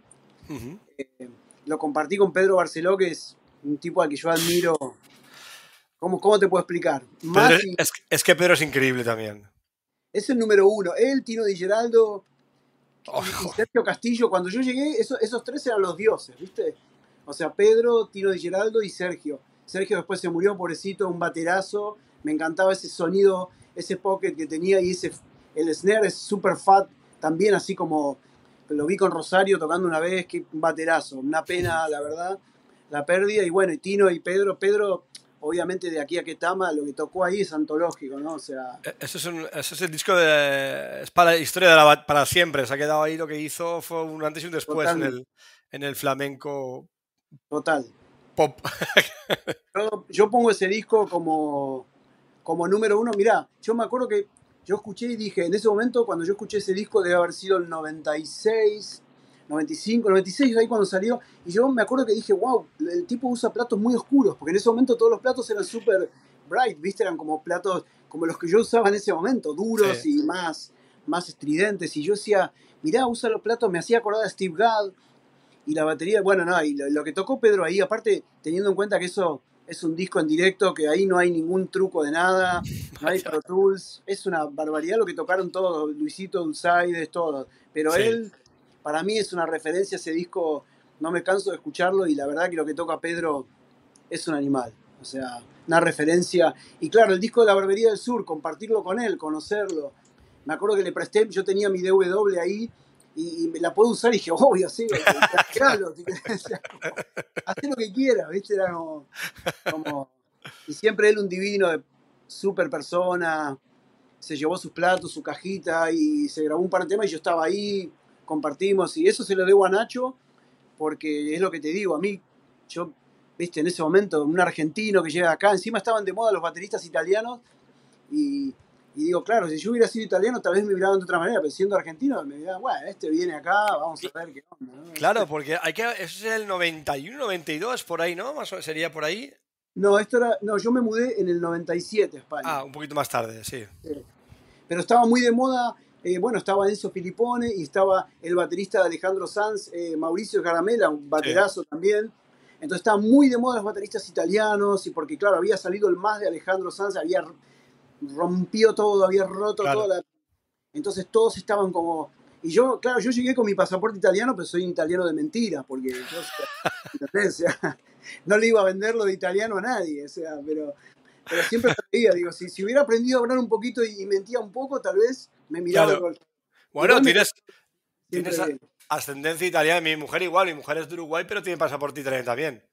Uh -huh. eh, lo compartí con Pedro Barceló, que es un tipo al que yo admiro. ¿Cómo, cómo te puedo explicar?
Pedro, y, es, es, que Pedro es increíble también.
Es el número uno. Él, Tino Di Geraldo oh, y Sergio Castillo. Cuando yo llegué, eso, esos tres eran los dioses, ¿viste? O sea, Pedro, Tino Di Geraldo y Sergio. Sergio después se murió, pobrecito, un baterazo. Me encantaba ese sonido, ese pocket que tenía y ese el snare es super fat, también así como lo vi con Rosario tocando una vez, que baterazo, una pena, la verdad, la pérdida. Y bueno, y Tino y Pedro, Pedro, obviamente de aquí a Ketama, lo que tocó ahí es antológico, ¿no? O sea.
Eso es, un, eso es el disco de. Es para la historia de la, para siempre. Se ha quedado ahí lo que hizo, fue un antes y un después en el, en el, flamenco.
Total.
Pop.
yo, yo, pongo ese disco como, como número uno. Mirá, yo me acuerdo que yo escuché y dije, en ese momento, cuando yo escuché ese disco, debe haber sido el 96, 95, 96, ahí cuando salió, y yo me acuerdo que dije, wow, el tipo usa platos muy oscuros, porque en ese momento todos los platos eran súper bright, ¿viste? Eran como platos como los que yo usaba en ese momento, duros sí. y más, más estridentes, y yo decía, mirá, usa los platos, me hacía acordar a Steve Gadd, y la batería, bueno, no, y lo, lo que tocó Pedro ahí, aparte, teniendo en cuenta que eso es un disco en directo que ahí no hay ningún truco de nada, no hay Pro Tools, es una barbaridad lo que tocaron todos, Luisito Dulzaides, todos, pero sí. él, para mí es una referencia, ese disco, no me canso de escucharlo y la verdad que lo que toca Pedro es un animal, o sea, una referencia, y claro, el disco de la Barbería del Sur, compartirlo con él, conocerlo, me acuerdo que le presté, yo tenía mi DW ahí, y, y, la puedo usar y dije, obvio, sí, claro, haz lo que quieras, ¿viste? Era como, Y siempre él un divino, super persona, se llevó sus platos, su cajita y se grabó un par de temas y yo estaba ahí, compartimos y eso se lo debo a Nacho porque es lo que te digo, a mí, yo, viste, en ese momento, un argentino que llega acá, encima estaban de moda los bateristas italianos y y digo, claro, si yo hubiera sido italiano, tal vez me miraban de otra manera, pero siendo argentino, me dirían, bueno, este viene acá, vamos a ver qué onda. ¿no?
Claro, porque hay que, eso es el 91, 92, por ahí, ¿no? Más sería por ahí.
No, esto era, no, yo me mudé en el 97 a España.
Ah, un poquito más tarde, sí.
sí. Pero estaba muy de moda, eh, bueno, estaba Enzo Filipone y estaba el baterista de Alejandro Sanz, eh, Mauricio Caramela, un baterazo sí. también. Entonces estaban muy de moda los bateristas italianos y porque, claro, había salido el más de Alejandro Sanz, había rompió todo, había roto claro. toda la... Entonces todos estaban como... Y yo, claro, yo llegué con mi pasaporte italiano, pero soy italiano de mentira, porque yo, o sea, no le iba a venderlo de italiano a nadie, o sea, pero, pero siempre creía, digo, si, si, hubiera aprendido a hablar un poquito y, y, mentía un poco, tal vez me miraba.
Claro. Bueno, tienes, tienes ascendencia italiana, mi mujer igual, mi mujer es de Uruguay, pero tiene pasaporte italiano también.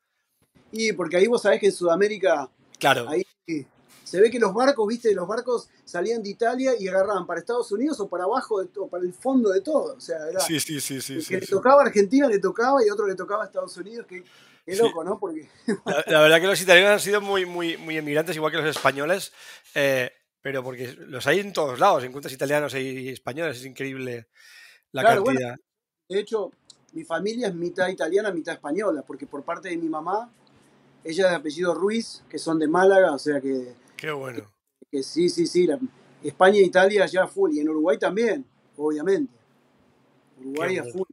Y porque ahí vos sabés que en Sudamérica,
claro.
ahí se ve que los barcos, viste, los barcos salían de Italia y agarraban para Estados Unidos o para abajo de, o para el fondo de todo. O sea, era
sí, sí, sí, sí,
el
sí,
que
sí.
le tocaba a Argentina le tocaba y otro le tocaba a Estados Unidos. Qué, qué loco, ¿no? Porque...
La, la, verdad que los italianos han sido muy, muy, muy emigrantes, igual que los españoles, eh, pero porque los hay en todos lados. Encuentras italianos y españoles, es increíble la claro, cantidad.
Bueno, de hecho, mi familia es mitad italiana, mitad española, porque por parte de mi mamá, ella es de apellido Ruiz, que son de Málaga, o sea que...
Qué bueno
que sí, sí, sí, la, España e Italia ya full, y en Uruguay también. obviamente. Uruguay a full.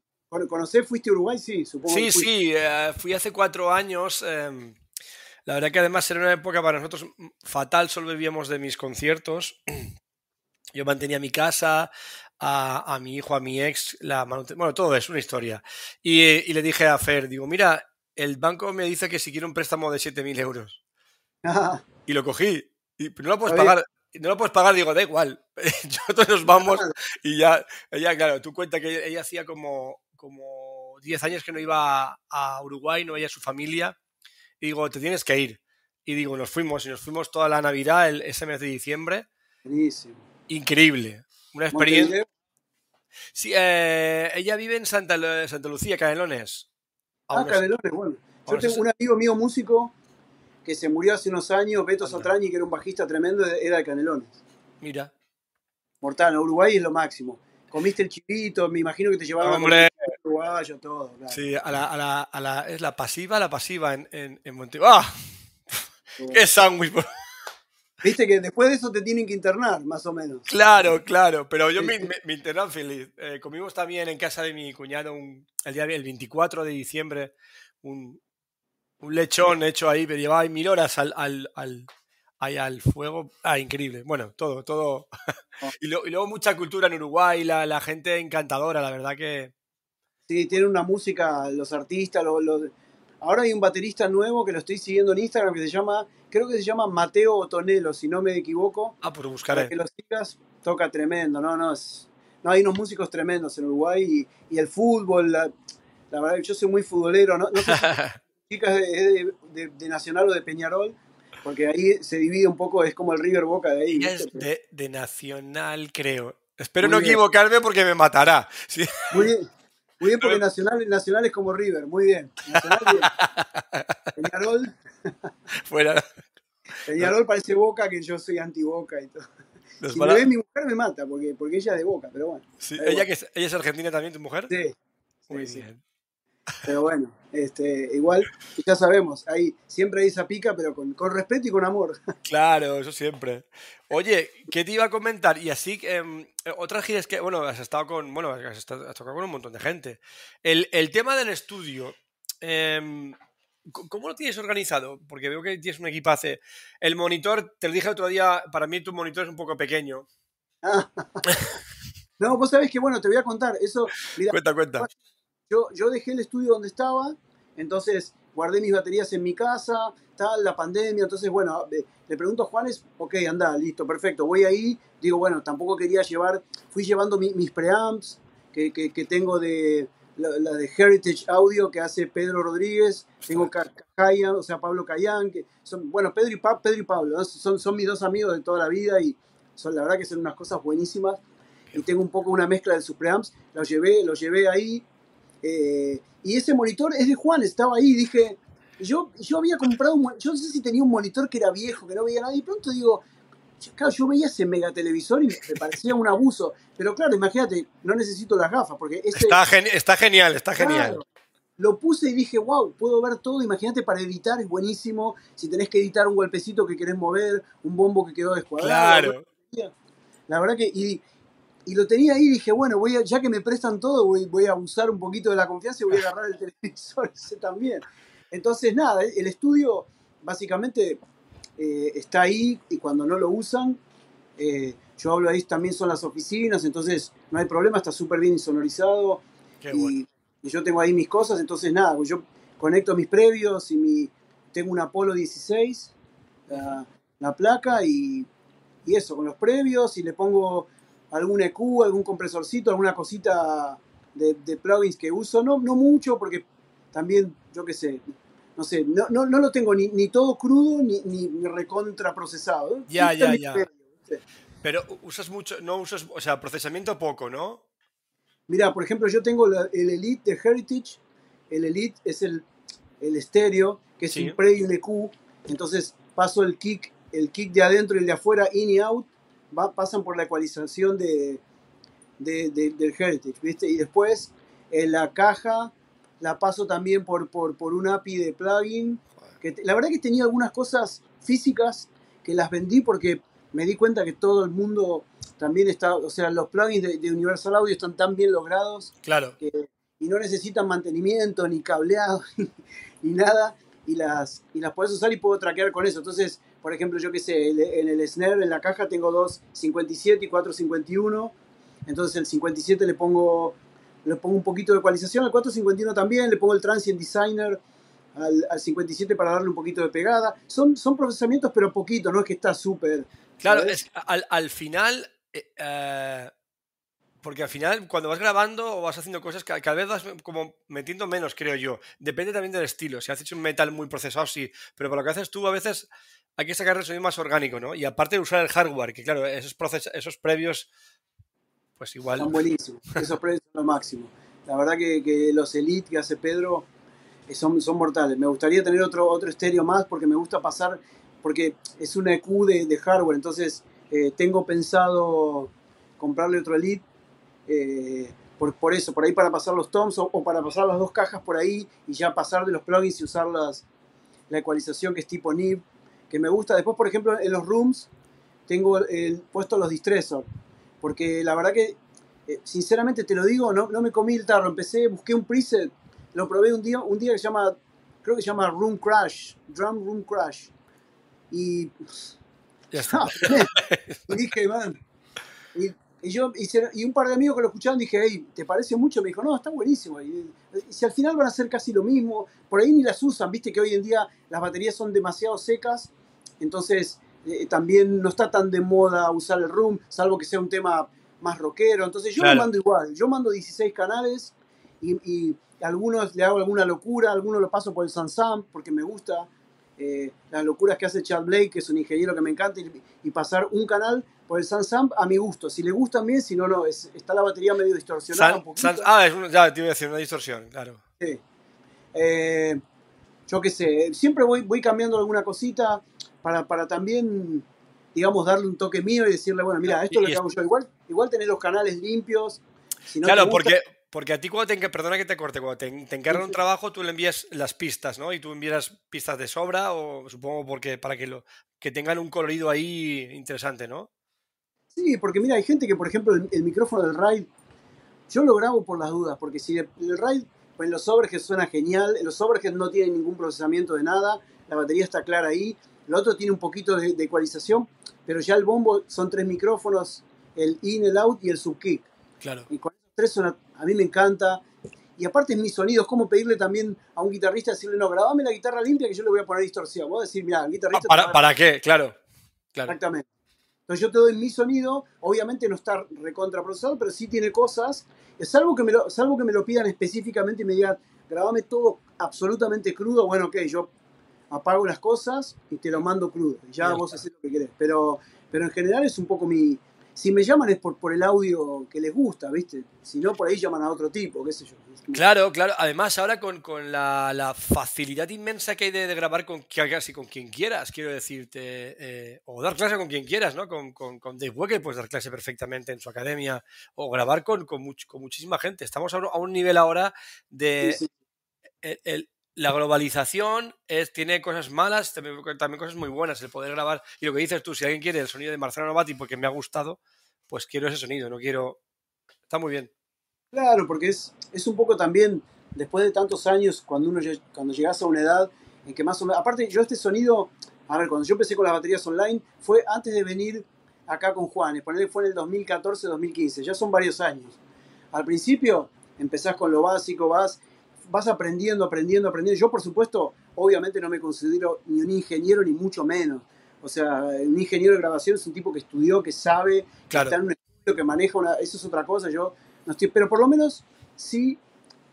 ¿Conocés? ¿Fuiste a Uruguay? Sí, supongo.
Sí, sí, eh, fui hace cuatro años. Em, la verdad que además era una época para nosotros fatal, solo vivíamos de mis conciertos. Yo mantenía mi casa, a, mi hijo, a mi ex, la Bueno, todo es una historia. Y, le dije a Fer, digo, mira, el banco me dice que si quiero un préstamo de 7.000 euros. Y lo cogí. Y no lo puedes pagar. No lo puedes pagar, digo, da igual. Nosotros nos vamos y ya, ella, claro, tú cuenta que ella hacía como, como 10 años que no iba a Uruguay, no veía a su familia. Y digo, te tienes que ir. Y digo, nos fuimos y nos fuimos toda la Navidad, el, ese mes de diciembre.
Buenísimo.
Increíble. Una experiencia. Sí, eh, ella vive en Santa, Santa Lucía, Canelones.
Ah, Canelones, bueno. Yo tengo un amigo mío músico que se murió hace unos años, Beto Sotrañi, que era un bajista tremendo, era de Canelones.
Mira.
Mortal, Uruguay es lo máximo. Comiste el chipito, me imagino que te llevaron
Hombre.
Uruguayo, todo.
Sí, a la, a la, a la, es la pasiva, la pasiva en, en, en ¡Ah! ¡Qué sándwich!
Viste que después de eso te tienen que internar, más o menos.
Claro, claro, pero yo me, me, interné feliz. Eh, comimos también en casa de mi cuñado un, el día el 24 de diciembre un, un lechón hecho ahí, me llevaba mil horas al, al, al, al fuego. Ah, increíble. Bueno, todo, todo. Oh. y, luego mucha cultura en Uruguay, la, la, gente encantadora, la verdad que...
Sí, tiene una música, los artistas, los, los Ahora hay un baterista nuevo que lo estoy siguiendo en Instagram que se llama, creo que se llama Mateo Otonelo, si no me equivoco.
Ah, por buscaré.
que lo sigas, toca tremendo, no, no, es, no, hay unos músicos tremendos en Uruguay y, el fútbol, la, verdad yo soy muy futbolero, no, no sé si chicas de, de, Nacional o de Peñarol, porque ahí se divide un poco, es como el River Boca de ahí.
Es de, Nacional, creo. Espero no equivocarme porque me matará.
Muy bien. Muy bien, porque Nacional, Nacional es como River, muy bien. Nacional, bien. Peñarol.
Fuera.
Peñarol parece Boca, que yo soy anti-Boca y todo. si me ve mi mujer me mata, porque, porque ella es de Boca, pero bueno.
¿Ella, Que es, ¿Ella es argentina también, tu mujer?
Sí. Muy bien. Pero bueno, este, igual, ya sabemos, hay, siempre hay esa pica, pero con, con, respeto y con amor.
Claro, eso siempre. Oye, ¿qué te iba a comentar? Y así, eh, otras giras que, bueno, has estado con, bueno, has, estado, has tocado con un montón de gente. El, el tema del estudio, eh, ¿cómo lo tienes organizado? Porque veo que tienes un equipaje. El monitor, te lo dije otro día, para mí tu monitor es un poco pequeño.
no, vos sabés que, bueno, te voy a contar, eso...
cuenta, cuenta
yo, dejé el estudio donde estaba, entonces guardé mis baterías en mi casa, tal, la pandemia, entonces bueno, le pregunto a Juanes, ok, anda, listo, perfecto, voy ahí, digo, bueno, tampoco quería llevar, fui llevando mis preamps que, tengo de la, de Heritage Audio que hace Pedro Rodríguez, tengo Cayan, o sea, Pablo Cayán, que son, bueno, Pedro y, Pedro y Pablo, son, son mis dos amigos de toda la vida y son la verdad que son unas cosas buenísimas. Y tengo un poco una mezcla de sus preamps, los llevé, los llevé ahí, eh, y ese monitor es de Juan, estaba ahí, dije, yo, yo había comprado, un, yo no sé si tenía un monitor que era viejo, que no veía nada, y pronto digo, claro, yo veía ese mega televisor y me parecía un abuso, pero claro, imagínate, no necesito las gafas, porque
está, está genial, está genial.
Lo puse y dije, wow, puedo ver todo. Imagínate para editar, es buenísimo. Si tenés que editar un golpecito que querés mover, un bombo que quedó descuadrado.
Claro.
La verdad que, y, y lo tenía ahí y dije, bueno, voy a, ya que me prestan todo, voy, voy a usar un poquito de la confianza y voy a agarrar el televisor ese también. Entonces, nada, el estudio básicamente eh, está ahí y cuando no lo usan, eh, yo hablo ahí, también son las oficinas, entonces no hay problema, está súper bien insonorizado. y, yo tengo ahí mis cosas, entonces nada, yo conecto mis previos y mi, tengo un Apolo 16, la, la placa y, y eso, con los previos y le pongo algún EQ, algún compresorcito, alguna cosita de, plugins que uso. No, no mucho, porque también, yo qué sé, no sé, no, no, no lo tengo ni, ni, todo crudo ni, ni recontra procesado.
Ya, ya, ya. Pero usas mucho, no usas, o sea, procesamiento poco, ¿no?
Mira, por ejemplo, yo tengo el Elite de Heritage. El Elite es el, el estéreo, que es un pre y un EQ. Entonces paso el kick, el kick de adentro y el de afuera, in y out pasan por la ecualización de, del Heritage, ¿viste? Y después la caja la paso también por, por, por un API de plugin. Que la verdad que tenía algunas cosas físicas que las vendí porque me di cuenta que todo el mundo también está, o sea, los plugins de, Universal Audio están tan bien logrados
claro.
y no necesitan mantenimiento, ni cableado, ni nada, y las, y las puedes usar y puedo traquear con eso. Entonces, por ejemplo, yo qué sé, en el snare, en la caja tengo dos 57 y cuatro 51, entonces el 57 le pongo, le pongo un poquito de ecualización, al 451 también, le pongo el Transient Designer al, al 57 para darle un poquito de pegada. Son, son procesamientos, pero poquito, no es que está súper...
Claro, es, al, al, final... Eh, eh, porque al final, cuando vas grabando o vas haciendo cosas, cada vez vas como metiendo menos, creo yo. Depende también del estilo. Si has hecho un metal muy procesado, sí. Pero para lo que haces tú, a veces hay que sacar el sonido más orgánico, ¿no? Y aparte de usar el hardware, que claro, esos, procesos, esos previos, pues igual.
Son buenísimos. Esos previos son lo máximo. La verdad que, los Elite que hace Pedro eh, son, son mortales. Me gustaría tener otro, otro estéreo más porque me gusta pasar, porque es una EQ de, hardware. Entonces, eh, tengo pensado comprarle otro Elite eh, por, por, eso, por ahí para pasar los toms o, para pasar las dos cajas por ahí y ya pasar de los plugins y usar las, la ecualización que es tipo NIB, que me gusta. Después, por ejemplo, en los rooms tengo el, puesto los distressor, porque la verdad que, eh, sinceramente te lo digo, no, no me comí el tarro. Empecé, busqué un preset, lo probé un día, un día que se llama, creo que se llama Room Crash, Drum Room Crash. Y,
ya está.
y dije, man, y, yo, y, un par de amigos que lo escuchaban dije, hey, ¿te parece mucho? Me dijo, no, está buenísimo. Y, si al final van a ser casi lo mismo, por ahí ni las usan, viste que hoy en día las baterías son demasiado secas, entonces eh, también no está tan de moda usar el room, salvo que sea un tema más rockero. Entonces yo lo mando igual, yo mando 16 canales y, y, algunos le hago alguna locura, algunos lo paso por el Sansam porque me gusta. Eh, las locuras que hace Chad Blake, que es un ingeniero que me encanta, y, pasar un canal por el Sansamp a mi gusto. Si le gustan bien, si no, no. está la batería medio distorsionada. un
ah, es ya te iba a decir, una distorsión, claro.
Sí. Eh, yo qué sé, siempre voy, voy cambiando alguna cosita para, para también, digamos, darle un toque mío y decirle, bueno, mira, esto es lo que hago yo. Igual, igual tener los canales limpios.
claro, porque porque a ti cuando te, perdona que te corte, cuando te, encargan un trabajo, tú le envías las pistas, ¿no? Y tú envías pistas de sobra, o supongo porque para que lo que tengan un colorido ahí interesante, ¿no?
Sí, porque mira, hay gente que, por ejemplo, el, micrófono del RAID, yo lo grabo por las dudas, porque si el, RAID, pues en los overheads suena genial, en los overheads no tiene ningún procesamiento de nada, la batería está clara ahí, el otro tiene un poquito de, ecualización, pero ya el bombo son tres micrófonos, el in, el out y el subkick.
Claro.
Y con esos tres son a mí me encanta. Y aparte es mi sonido, es como pedirle también a un guitarrista, decirle, no, grabame la guitarra limpia que yo le voy a poner distorsión. Vos decir, mira, el guitarrista...
¿Para, ¿para qué? Claro, claro.
Exactamente. Entonces yo te doy mi sonido, obviamente no está recontraprocesado, pero sí tiene cosas. Salvo que, me lo, salvo que me lo pidan específicamente y me digan, grabame todo absolutamente crudo, bueno, ok, yo apago las cosas y te lo mando crudo. Ya vos haces lo que querés. Pero, pero en general es un poco mi, si me llaman es por, por el audio que les gusta, ¿viste? Si no, por ahí llaman a otro tipo, qué sé yo.
Claro, claro. Además, ahora con, con la, la, facilidad inmensa que hay de, grabar con casi con quien quieras, quiero decirte, eh, o dar clase con quien quieras, ¿no? Con, con, con Dave Wecker puedes dar clase perfectamente en su academia, o grabar con, con, con muchísima gente. Estamos a un, nivel ahora de... El, la globalización tiene cosas malas, también, cosas muy buenas, el poder grabar. Y lo que dices tú, si alguien quiere el sonido de Marcelo Novati porque me ha gustado, pues quiero ese sonido, no quiero... Está muy bien.
Claro, porque es, es un poco también, después de tantos años, cuando uno cuando llegas a una edad en que más o menos... Aparte, yo este sonido, a ver, cuando yo empecé con las baterías online, fue antes de venir acá con Juanes, ponerle fue en el 2014, 2015, ya son varios años. Al principio empezás con lo básico, vas vas aprendiendo, aprendiendo, aprendiendo. Yo, por supuesto, obviamente no me considero ni un ingeniero ni mucho menos. O sea, un ingeniero de grabación es un tipo que estudió, que sabe, que está en un estudio, que maneja una... Eso es otra cosa, yo no estoy... Pero por lo menos sí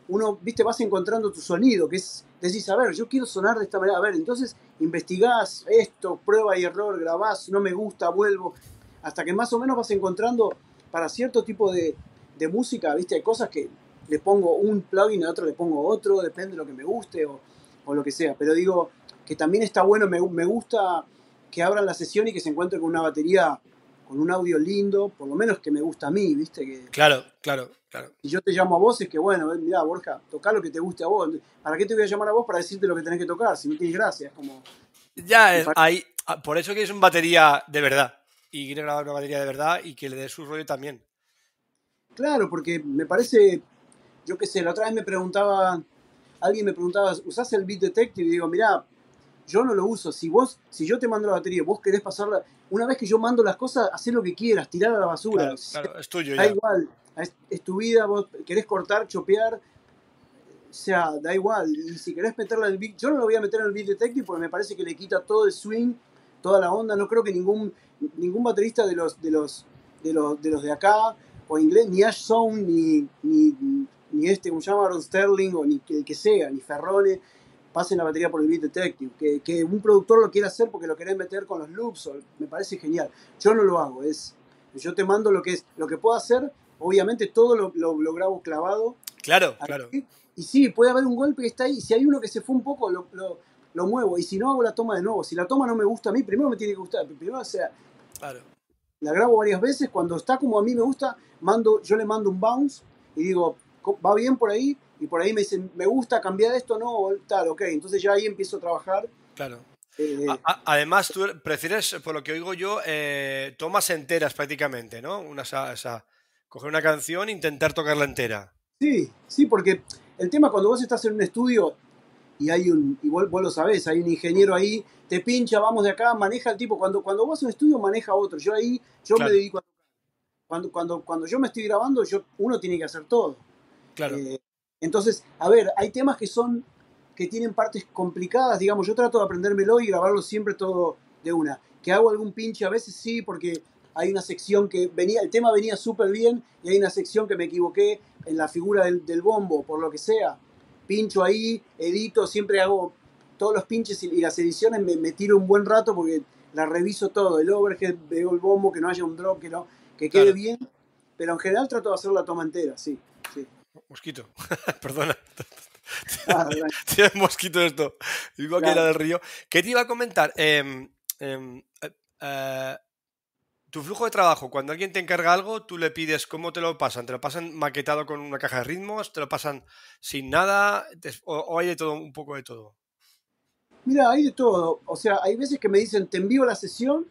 uno, viste, vas encontrando tu sonido, que es, decís, a ver, yo quiero sonar de esta manera, a ver, entonces investigás esto, prueba y error, grabás, no me gusta, vuelvo, hasta que más o menos vas encontrando para cierto tipo de, de música, viste, hay cosas que le pongo un plugin, a otro le pongo otro, depende de lo que me guste o, lo que sea. Pero digo que también está bueno, me, me, gusta que abran la sesión y que se encuentre con una batería con un audio lindo, por lo menos que me gusta a mí, ¿viste? Que,
claro, claro, claro.
Y yo te llamo a vos, es que bueno, mira, Borja, toca lo que te guste a vos. ¿Para qué te voy a llamar a vos para decirte lo que tenés que tocar? Si no tienes gracia, es como...
Ya, es, ahí, ah, por eso que es un batería de verdad. y quiere grabar una batería de verdad y que le dé su rollo también.
Claro, porque me parece, yo qué sé, la otra vez me preguntaba, alguien me preguntaba, ¿usás el Beat Detective? Y digo, mirá, yo no lo uso. Si vos, si yo te mando la batería, vos querés pasarla, una vez que yo mando las cosas, hacé lo que quieras, tirar a la basura.
Claro, es tuyo
da igual, es, tu vida, vos querés cortar, chopear, o sea, da igual. Y si querés meterla en el beat, yo no lo voy a meter en el beat detective porque me parece que le quita todo el swing, toda la onda. No creo que ningún, ningún baterista de los, de los, de los, de los de acá o inglés, ni Ash Zone, ni, ni, este, como se llama, Aaron Sterling, o ni el que sea, ni Ferrone, pasen la batería por el Beat Detective. Que, que, un productor lo quiera hacer porque lo querés meter con los loops, me parece genial. Yo no lo hago, es, yo te mando lo que es, lo que puedo hacer, obviamente todo lo, lo, grabo clavado.
Claro, claro.
Y sí, puede haber un golpe que está ahí, si hay uno que se fue un poco, lo, lo, muevo, y si no hago la toma de nuevo, si la toma no me gusta a mí, primero me tiene que gustar, primero o sea,
claro
la grabo varias veces, cuando está como a mí me gusta, mando, yo le mando un bounce y digo, va bien por ahí, y por ahí me dicen, me gusta cambiar esto, no, tal, ok, entonces ya ahí empiezo a trabajar.
Claro. Eh, además, tú prefieres, por lo que oigo yo, eh, tomas enteras prácticamente, ¿no? Una, esa, coger una canción e intentar tocarla entera.
Sí, sí, porque el tema cuando vos estás en un estudio y hay un, igual vos lo sabés, hay un ingeniero ahí te pincha, vamos de acá, maneja el tipo. Cuando, cuando vas a un estudio, maneja otro. Yo ahí, yo me dedico a cuando, cuando, cuando yo me estoy grabando, yo, uno tiene que hacer todo.
Claro. Eh,
entonces, a ver, hay temas que son, que tienen partes complicadas, digamos, yo trato de aprendérmelo y grabarlo siempre todo de una. Que hago algún pinche, a veces sí, porque hay una sección que venía, el tema venía súper bien y hay una sección que me equivoqué en la figura del, del bombo, por lo que sea. Pincho ahí, edito, siempre hago todos los pinches y, las ediciones me, tiro un buen rato porque la reviso todo, el overhead, veo el bombo, que no haya un drop, que, no, que quede bien, pero en general trato de hacer la toma entera, sí.
Mosquito, perdona. Ah, Tiene mosquito esto. Digo que era del río. ¿Qué te iba a comentar? Em, em, eh, eh, tu flujo de trabajo, cuando alguien te encarga algo, tú le pides cómo te lo pasan. ¿Te lo pasan maquetado con una caja de ritmos? ¿Te lo pasan sin nada? ¿O, hay de todo, un poco de todo?
Mira, hay de todo. O sea, hay veces que me dicen, te envío la sesión,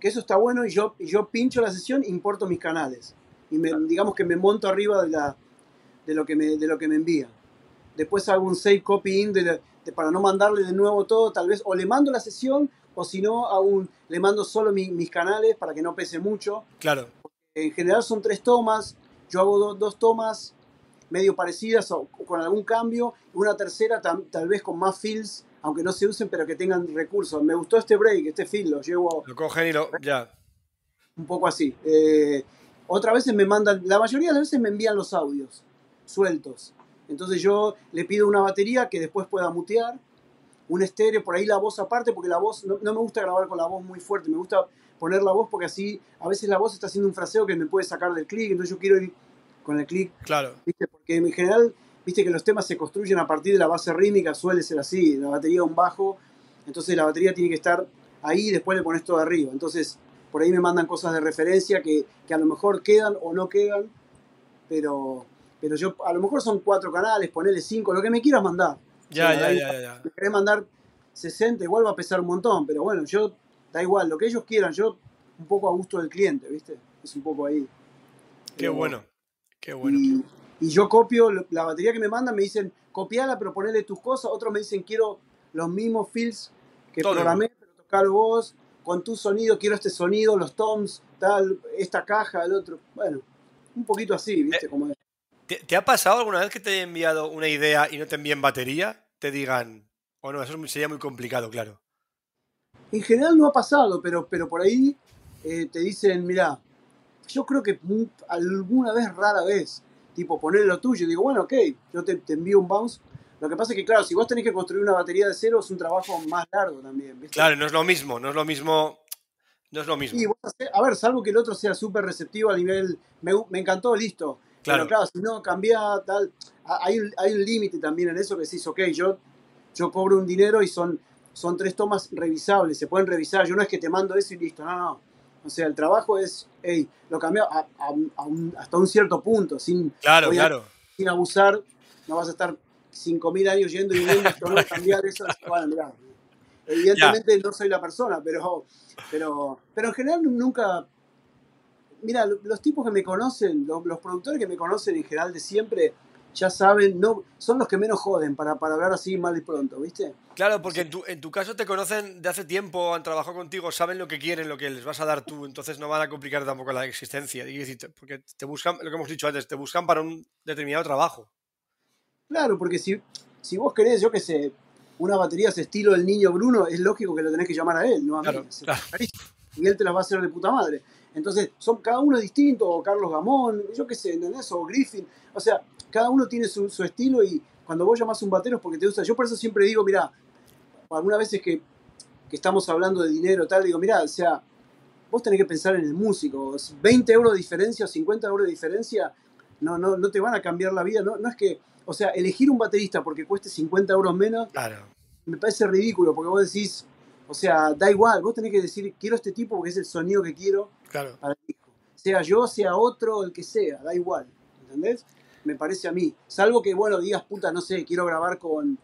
que eso está bueno, y yo, yo pincho la sesión importo mis canales. Y me, digamos que me monto arriba de, la, de, lo, que me, de lo que me envían. Después hago un save copy in de, para no mandarle de nuevo todo, tal vez, o le mando la sesión, o si no, aún le mando solo mis canales para que no pese mucho.
Claro.
En general son tres tomas, yo hago dos tomas medio parecidas o, con algún cambio, una tercera tal vez con más fills aunque no se usen, pero que tengan recursos. Me gustó este break, este feel, lo llevo.
Lo cogen y lo. Ya.
Un poco así. Eh, otras veces me mandan, la mayoría de las veces me envían los audios sueltos. Entonces yo le pido una batería que después pueda mutear, un estéreo, por ahí la voz aparte, porque la voz, no, me gusta grabar con la voz muy fuerte, me gusta poner la voz porque así a veces la voz está haciendo un fraseo que me puede sacar del clic, entonces yo quiero ir con el clic.
Claro.
Porque en general Viste que los temas se construyen a partir de la base rítmica, suele ser así, la batería un bajo, entonces la batería tiene que estar ahí y después le pones todo arriba. Entonces, por ahí me mandan cosas de referencia que, a lo mejor quedan o no quedan, pero, pero yo, a lo mejor son cuatro canales, ponele cinco, lo que me quieras mandar.
Ya, ya, ya, ya,
Me querés mandar 60, igual va a pesar un montón, pero bueno, yo, da igual, lo que ellos quieran, yo un poco a gusto del cliente, ¿viste? Es un poco ahí.
Qué bueno, qué bueno
y yo copio la batería que me mandan, me dicen, copiala, pero ponele tus cosas. Otros me dicen, quiero los mismos fills que programé, pero tocar vos, con tu sonido, quiero este sonido, los toms, tal, esta caja, el otro. Bueno, un poquito así, ¿viste?
Eh, ¿Te, ha pasado alguna vez que te haya enviado una idea y no te envíen batería? Te digan, o no, eso sería muy complicado, claro.
En general no ha pasado, pero, pero por ahí eh, te dicen, mira, yo creo que alguna vez, rara vez, tipo poner lo tuyo. digo, bueno, ok, yo te, envío un bounce. Lo que pasa es que, claro, si vos tenés que construir una batería de cero, es un trabajo más largo también.
Claro, no es lo mismo, no es lo mismo. No es lo mismo.
a ver, salvo que el otro sea súper receptivo a nivel. Me, me, encantó, listo. Claro. Pero claro, si no cambia tal. Hay, hay un límite también en eso que decís, ok, yo, yo cobro un dinero y son, son tres tomas revisables, se pueden revisar. Yo no es que te mando eso y listo, no, no o sea, el trabajo es, hey, lo cambió hasta un cierto punto, sin,
claro, claro.
sin abusar. No vas a estar 5.000 años yendo y viendo no cambiar eso. Bueno, mirá. Evidentemente no soy la persona, pero, pero, pero en general nunca. Mira, los tipos que me conocen, los, los productores que me conocen en general de siempre, ya saben, no, son los que menos joden para, para hablar así mal y pronto, ¿viste?
Claro, porque en, tu, en tu caso te conocen de hace tiempo, han trabajado contigo, saben lo que quieren, lo que les vas a dar tú, entonces no van a complicar tampoco la existencia. Porque te buscan, lo que hemos dicho antes, te buscan para un determinado trabajo.
Claro, porque si, si vos querés, yo qué sé, una batería ese estilo del niño Bruno, es lógico que lo tenés que llamar a él, no a mí. Y él te las va a hacer de puta madre. Entonces, son cada uno distinto, o Carlos Gamón, yo qué sé, ¿entendés? O Griffin. O sea, cada uno tiene su, estilo y cuando vos llamás a un batero es porque te gusta. Yo por eso siempre digo, mira, algunas veces que, que, estamos hablando de dinero tal, digo, mira, o sea, vos tenés que pensar en el músico. 20 euros de diferencia o 50 euros de diferencia no, no, no te van a cambiar la vida. No, no es que, o sea, elegir un baterista porque cueste 50 euros menos,
claro.
me parece ridículo, porque vos decís, o sea, da igual, vos tenés que decir, quiero este tipo porque es el sonido que quiero
claro.
para el disco. Sea yo, sea otro, el que sea, da igual, ¿entendés? me parece a mí. Salvo que, bueno, digas, puta, no sé, quiero grabar con,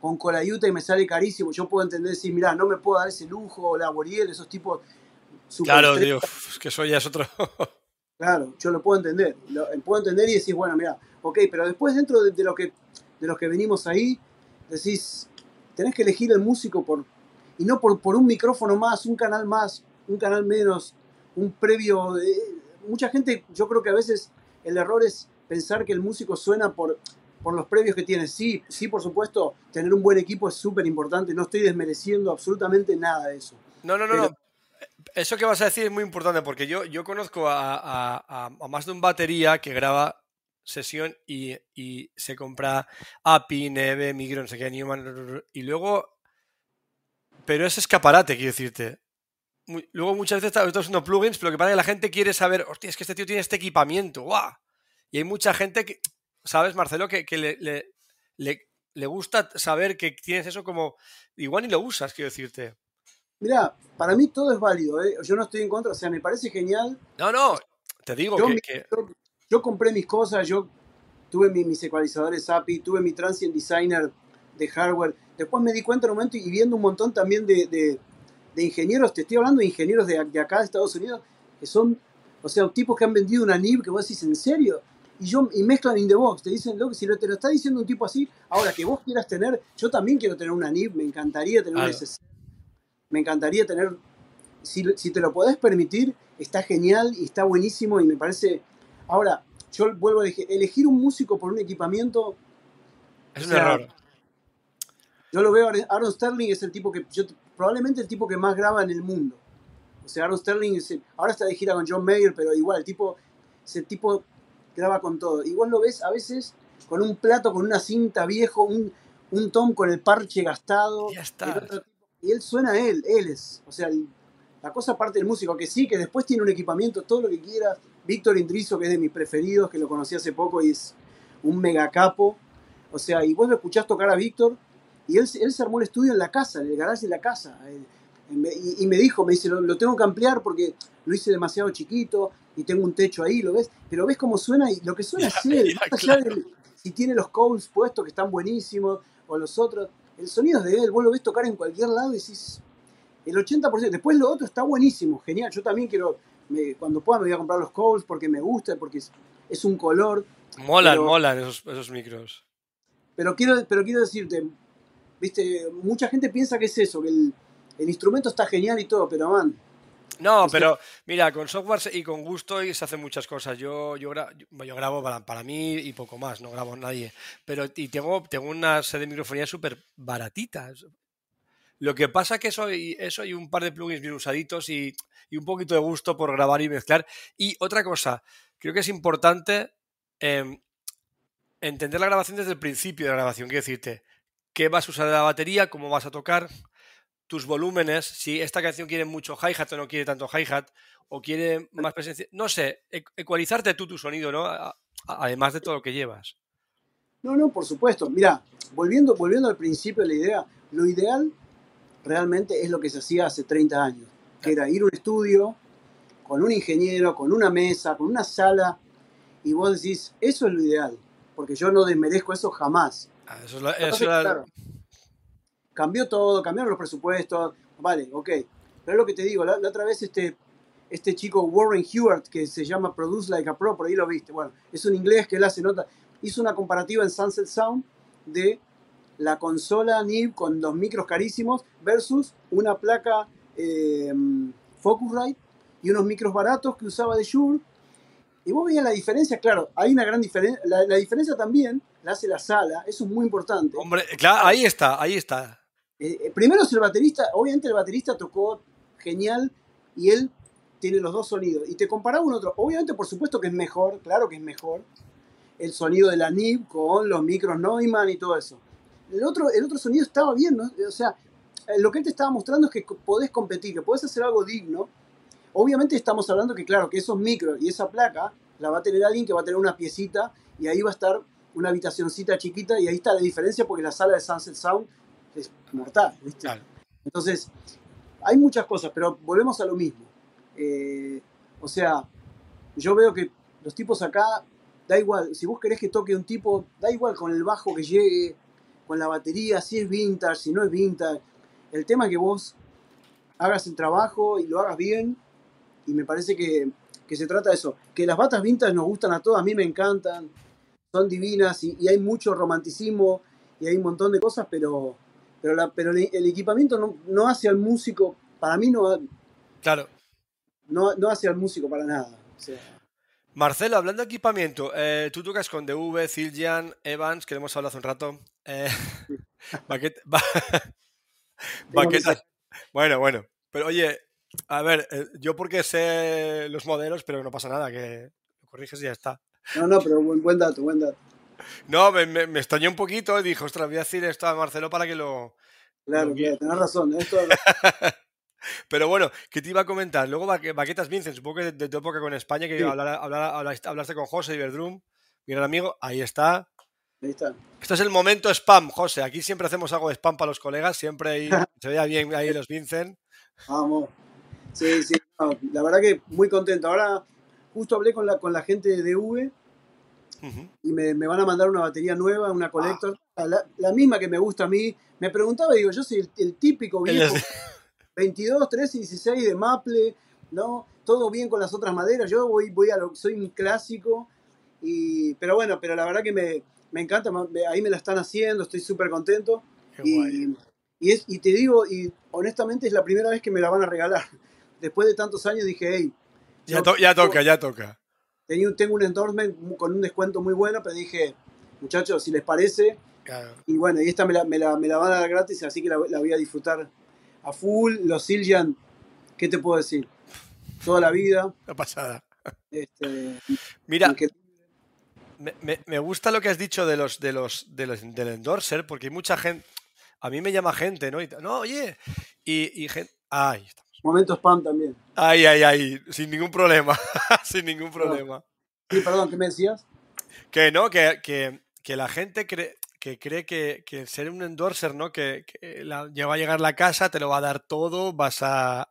con Colayuta y me sale carísimo. Yo puedo entender, decir, mirá, no me puedo dar ese lujo, la Boriel, esos tipos.
Claro, tío, es que eso ya es otro.
claro, yo lo puedo entender. Lo, puedo entender y decís, bueno, mira, ok, pero después dentro de, lo que, de los que venimos ahí, decís, tenés que elegir el músico por. Y no por, por un micrófono más, un canal más, un canal menos, un previo. mucha gente, yo creo que a veces el error es pensar que el músico suena por, por los previos que tiene. Sí, sí, por supuesto, tener un buen equipo es súper importante. No estoy desmereciendo absolutamente nada de eso.
No, no, no, no. Eso que vas a decir es muy importante porque yo, yo conozco a, más de un batería que graba sesión y, se compra API, Neve, Micro, no sé qué, Newman, y luego. Pero es escaparate, quiero decirte. luego muchas veces estás usando plugins, pero lo que pasa es que la gente quiere saber, hostia, es que este tío tiene este equipamiento, ¡guau! Y hay mucha gente que, ¿sabes, Marcelo? Que, le, le, gusta saber que tienes eso como. Igual ni lo usas, quiero decirte.
Mira, para mí todo es válido, ¿eh? Yo no estoy en contra, o sea, me parece genial.
No, no, te digo que,
yo, compré mis cosas, yo tuve mis ecualizadores API, tuve mi transient designer de hardware. Después me di cuenta en un momento y viendo un montón también de, de, ingenieros, te estoy hablando de ingenieros de, de, acá de Estados Unidos, que son, o sea, tipos que han vendido una NIB que vos decís, ¿en serio? y, yo, y mezclan in the box. Te dicen, que si te lo está diciendo un tipo así, ahora que vos quieras tener, yo también quiero tener una NIP, me encantaría tener un SSD, me encantaría tener, si, si, te lo podés permitir, está genial y está buenísimo y me parece, ahora, yo vuelvo a elegir, elegir un músico por un equipamiento.
Es un error.
Yo lo veo, Aaron Sterling es el tipo que, yo, probablemente el tipo que más graba en el mundo. O sea, Aaron Sterling ahora está de gira con John Mayer, pero igual, el tipo, ese tipo graba con todo. Igual lo ves a veces con un plato, con una cinta viejo, un, un tom con el parche gastado.
Ya está.
y él suena a él, él es. O sea, la cosa aparte del músico, que sí, que después tiene un equipamiento, todo lo que quiera. Víctor Indrizo, que es de mis preferidos, que lo conocí hace poco y es un mega capo. O sea, y vos lo escuchás tocar a Víctor y él, él se armó el estudio en la casa, en el garaje de la casa. Y, me dijo, me dice, lo, tengo que ampliar porque lo hice demasiado chiquito y tengo un techo ahí, ¿lo ves? Pero ves cómo suena y lo que suena es él. si tiene los codes puestos que están buenísimos o los otros, el sonido es de él, vos lo ves tocar en cualquier lado y decís, el 80%, después lo otro está buenísimo, genial, yo también quiero, cuando pueda me voy a comprar los codes porque me gusta, porque es, un color.
Molan, molan esos, esos micros.
Pero quiero, pero quiero decirte, viste, mucha gente piensa que es eso, que el, el instrumento está genial y todo, pero man.
No, pero mira, con software y con gusto se hacen muchas cosas. Yo, yo, yo grabo para, para, mí y poco más, no grabo a nadie. Pero y tengo, tengo una sede de microfonía súper baratitas. Lo que pasa es que eso, eso hay un par de plugins bien usaditos y, y, un poquito de gusto por grabar y mezclar. Y otra cosa, creo que es importante em, entender la grabación desde el principio de la grabación. Quiero decirte, qué vas a usar de la batería, cómo vas a tocar, tus volúmenes, si esta canción quiere mucho hi-hat o no quiere tanto hi-hat, o quiere más presencia, no sé, ecualizarte tú tu sonido, ¿no? Además de todo lo que llevas.
No, no, por supuesto. Mira, volviendo, volviendo al principio de la idea, lo ideal realmente es lo que se hacía hace 30 años, que era ir a un estudio con un ingeniero, con una mesa, con una sala, y vos decís, eso es lo ideal, porque yo no desmerezco eso jamás.
Ah, eso es, eso
cambió todo, cambiaron los presupuestos, vale, ok. Pero es lo que te digo, la, otra vez este, este chico Warren Hewart, que se llama Produce Like a Pro, por ahí lo viste, bueno, es un inglés que él hace nota, hizo una comparativa en Sunset Sound de la consola NIB con los micros carísimos versus una placa eh, Focusrite y unos micros baratos que usaba de Shure. Y vos veías la diferencia, claro, hay una gran diferencia. La, diferencia también la hace la sala, eso es muy importante.
Hombre, claro, ahí está, ahí está.
Eh, eh, primero es el baterista, obviamente el baterista tocó genial y él tiene los dos sonidos. Y te comparaba un otro, obviamente por supuesto que es mejor, claro que es mejor, el sonido de la NIB con los micros Neumann y todo eso el otro, el otro sonido estaba bien, ¿no? O sea, eh, lo que él te estaba mostrando es que podés competir, que podés hacer algo digno. Obviamente estamos hablando que, claro, que esos micros y esa placa la va a tener alguien que va a tener una piecita y ahí va a estar una habitacioncita chiquita y ahí está la diferencia porque la sala de Sunset Sound es mortal, ¿viste? Entonces, hay muchas cosas, pero volvemos a lo mismo. Eh, o sea, yo veo que los tipos acá, da igual, si vos querés que toque un tipo, da igual con el bajo que llegue, con la batería, si es vintage, si no es vintage. El tema es que vos hagas el trabajo y lo hagas bien. Y me parece que, se trata de eso. Que las batas vintage nos gustan a todos, a mí me encantan. Son divinas y, hay mucho romanticismo y hay un montón de cosas, pero, pero, pero el, equipamiento no, hace al músico, para mí no,
claro.
no, no hace al músico para nada.
Marcelo, hablando de equipamiento, eh, tú tocas con DV, Zildjian, Evans, que hemos hablado hace un rato. Eh, Bueno, bueno. Pero oye, a ver, eh, yo porque sé los modelos, pero no pasa nada, que lo corriges y ya está.
No, no, pero buen, buen dato, buen dato.
No, me, me, extrañó un poquito y dijo, ostras, voy a decir esto a Marcelo para que lo...
Claro, claro, tenés razón. Esto...
Pero bueno, ¿qué te iba a comentar? Luego Baquetas Vincent, supongo que de, tu época con España, que hablaste con José Iberdrum, mi gran amigo, ahí está.
Ahí está.
Esto es el momento spam, José. Aquí siempre hacemos algo de spam para los colegas, siempre ahí, se veía bien ahí los Vincent.
Vamos. Sí, sí, la verdad que muy contento. Ahora justo hablé con la, con la gente de V y me, van a mandar una batería nueva, una collector, ah. la, misma que me gusta a mí. Me preguntaba, digo, yo soy el, típico viejo. 22, 13 y 16 de maple, ¿no? Todo bien con las otras maderas. Yo voy, voy a lo, soy un clásico, y, pero bueno, pero la verdad que me, me encanta, ahí me la están haciendo, estoy súper contento. Y, y, es, y te digo, y honestamente es la primera vez que me la van a regalar. Después de tantos años dije, hey.
Ya, ya toca, ya toca.
Tengo, tengo un endorsement con un descuento muy bueno, pero dije, muchachos, si les parece. Y bueno, y esta me la, me, la, me la, van a dar gratis, así que la, la voy a disfrutar a full. Los Siljan, ¿qué te puedo decir? Toda la vida.
La pasada. Este, Mira, me, gusta lo que has dicho de los, de los, de los del endorser, porque hay mucha gente. A mí me llama gente, ¿no? no, oye. Y, y gente. Ahí estamos.
Momento spam también.
Ay, ay, ay. Sin ningún problema. Sin ningún problema.
Sí, perdón, ¿qué me decías?
Que no, que, que, que la gente cree que cree que, que ser un endorser, ¿no? Que, la, va a llegar la casa, te lo va a dar todo, vas a,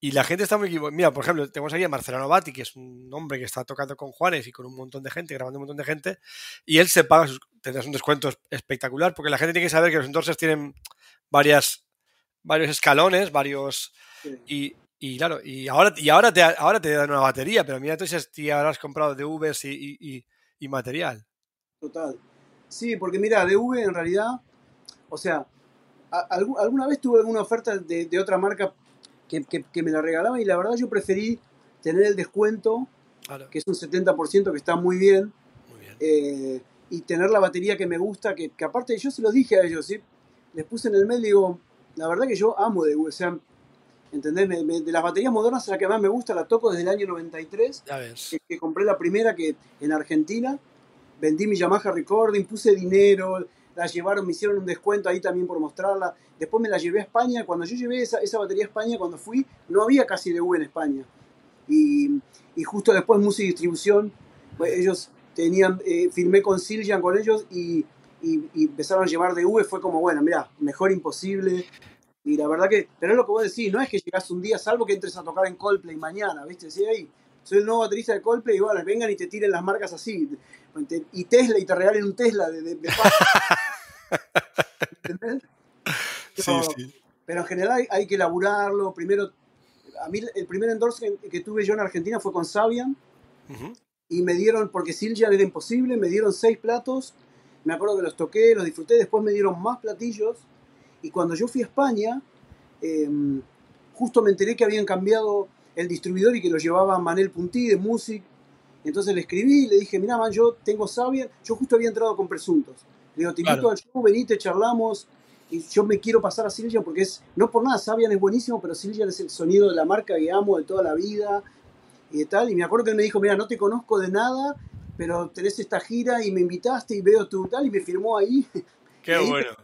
Y la gente está muy equivocada. Mira, por ejemplo, tenemos aquí a Marcelo Novati, que es un hombre que está tocando con Juanes y con un montón de gente, grabando un montón de gente, y él se paga, sus, tendrás un descuento espectacular, porque la gente tiene que saber que los endorsers tienen varias, varios escalones, varios... Y, y claro, y ahora, y ahora, te, ahora te dan una batería, pero mira tú si habrás comprado DVs y, y, y material.
Total. Sí, porque mira, DV en realidad, o sea, alguna vez tuve alguna oferta de, otra marca que, me la regalaban y la verdad yo preferí tener el descuento, que es un 70%, que está muy bien, eh, y tener la batería que me gusta, que, aparte yo se lo dije a ellos, ¿sí? les puse en el mail, digo, la verdad que yo amo DV, o sea, ¿entendés? de las baterías modernas, la que más me gusta, la toco desde el año 93, que, que compré la primera que en Argentina, vendí mi Yamaha Recording, puse dinero, la llevaron, me hicieron un descuento ahí también por mostrarla. Después me la llevé a España. Cuando yo llevé esa, batería a España, cuando fui, no había casi DV en España. Y, justo después Music Distribución, pues ellos tenían, eh, firmé con Siljan con ellos y, empezaron a llevar DV. Fue como, bueno, mira, mejor imposible. Y la verdad que, pero es lo que vos decís, no es que llegas un día, salvo que entres a tocar en Coldplay mañana, ¿viste? Sí, ahí soy el nuevo baterista de Coldplay y bueno, vengan y te tiren las marcas así. Y Tesla y te regalen un Tesla de, de, ¿Entendés? Pero,
Sí, sí.
pero en general hay, hay que elaborarlo. Primero, a mí el primer endorsement que tuve yo en Argentina fue con Sabian
Ujú.
y me dieron, porque Siljan era imposible, me dieron seis platos. Me acuerdo que los toqué, los disfruté. Después me dieron más platillos. Y cuando yo fui a España, eh, justo me enteré que habían cambiado el distribuidor y que lo llevaba Manel Puntí de Music. Entonces le escribí y le dije, mira, man, yo tengo Sabian. Yo justo había entrado con Presuntos. Le digo, te invito
Claro.
al show, venite, charlamos. Y yo me quiero pasar a Siljan porque es, no por nada, Sabian es buenísimo, pero Siljan es el sonido de la marca que amo de toda la vida y de tal. Y me acuerdo que él me dijo, mira, no te conozco de nada, pero tenés esta gira y me invitaste y veo tu tal y me firmó ahí.
Qué
ahí
bueno.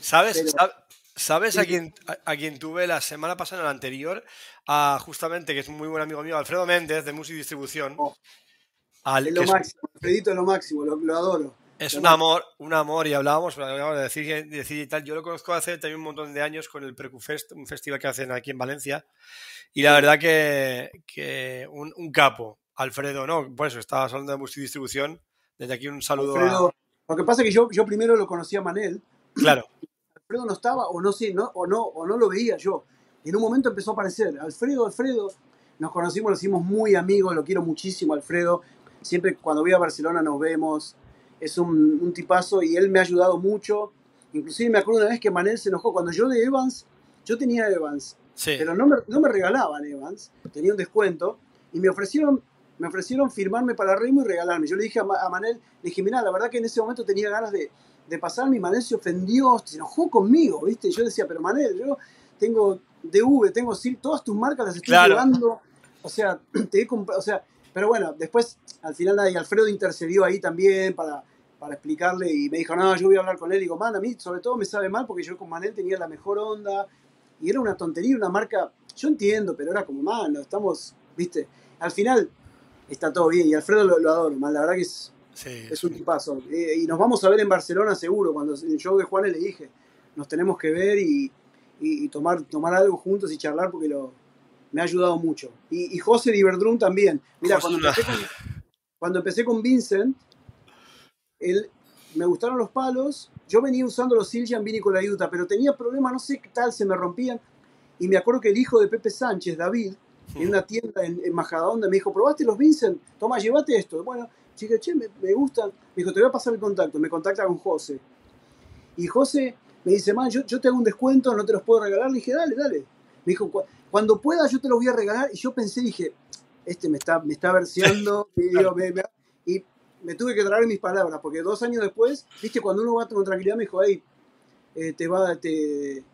¿Sabes,
Pero-
¿sabes a,
Sí.
quién, a, a quien tuve la semana pasada, en la anterior? A, justamente, que es un muy buen amigo mío, Alfredo Méndez, de Music Distribución.
Oh.
Al-
Es
que
lo
es,
máximo, Alfredito es lo máximo, lo, lo adoro.
es
lo
un
máximo.
amor, un amor, y hablábamos, hablábamos de decir, de decir y tal. Yo lo conozco hace también un montón de años con el Precufest, un festival que hacen aquí en Valencia. Y la verdad que, que un, un capo, Alfredo, ¿no? Por eso, estabas hablando de Music Distribución. Desde aquí un saludo a-
Alfredo, lo que pasa es que yo, yo primero lo conocí a Manel,
Claro,
Alfredo no estaba, o no sé, no, o, no, o no lo veía yo. Y en un momento empezó a aparecer, Alfredo, Alfredo, nos conocimos, nos hicimos muy amigos, lo quiero muchísimo, Alfredo. Siempre cuando voy a Barcelona nos vemos, es un, un tipazo y él me ha ayudado mucho. Inclusive me acuerdo una vez que Manel se enojó, cuando yo de Evans, yo tenía Evans,
sí.
pero no me, no me regalaban Evans, tenía un descuento y me ofrecieron, me ofrecieron firmarme para Remo y regalarme. Yo le dije a, Ma- a Manel, le dije, mira, la verdad que en ese momento tenía ganas de, de pasarme y Manel se ofendió, se enojó conmigo, ¿viste? Yo decía, pero Manel, yo tengo DV, tengo SIL, todas tus marcas las estoy
Claro.
llevando, o sea, te he comprado, o sea, pero bueno, después al final y Alfredo intercedió ahí también para, para explicarle y me dijo, no, yo voy a hablar con él. Y digo, man, a mí sobre todo me sabe mal porque yo con Manel tenía la mejor onda y era una tontería, una marca, yo entiendo, pero era como, man, no, estamos, viste, al final está todo bien y Alfredo lo, lo adoro, man, la verdad que es,
sí,
es un tipazo. Eh, y nos vamos a ver en Barcelona seguro, cuando en el show de Juanes le dije, nos tenemos que ver y, y- y tomar, tomar algo juntos y charlar porque lo, me ha ayudado mucho. Y, y José de Iberdroom también. Mira, cuando empecé, con, cuando empecé con Vincent, él, me gustaron los palos, yo venía usando los Siljan Vini con la Utah, pero tenía problemas, no sé qué tal, se me rompían. Y me acuerdo que el hijo de Pepe Sánchez, David, en una tienda en, en Majadahonda, me dijo, ¿probaste los Vincent? Toma, llévate esto. Bueno, dije, che, me, me gustan. Me dijo, te voy a pasar el contacto. Me contacta con José. Y José me dice, man, yo, yo te hago un descuento, no te los puedo regalar. Le dije, dale, dale. Me dijo, "Cu- cuando pueda yo te los voy a regalar. Y yo pensé, dije, este me está, me está verseando. y, digo, me- me- y me tuve que traer mis palabras, porque dos años después, viste, cuando uno va con tranquilidad, me dijo, hey, eh, te va, te,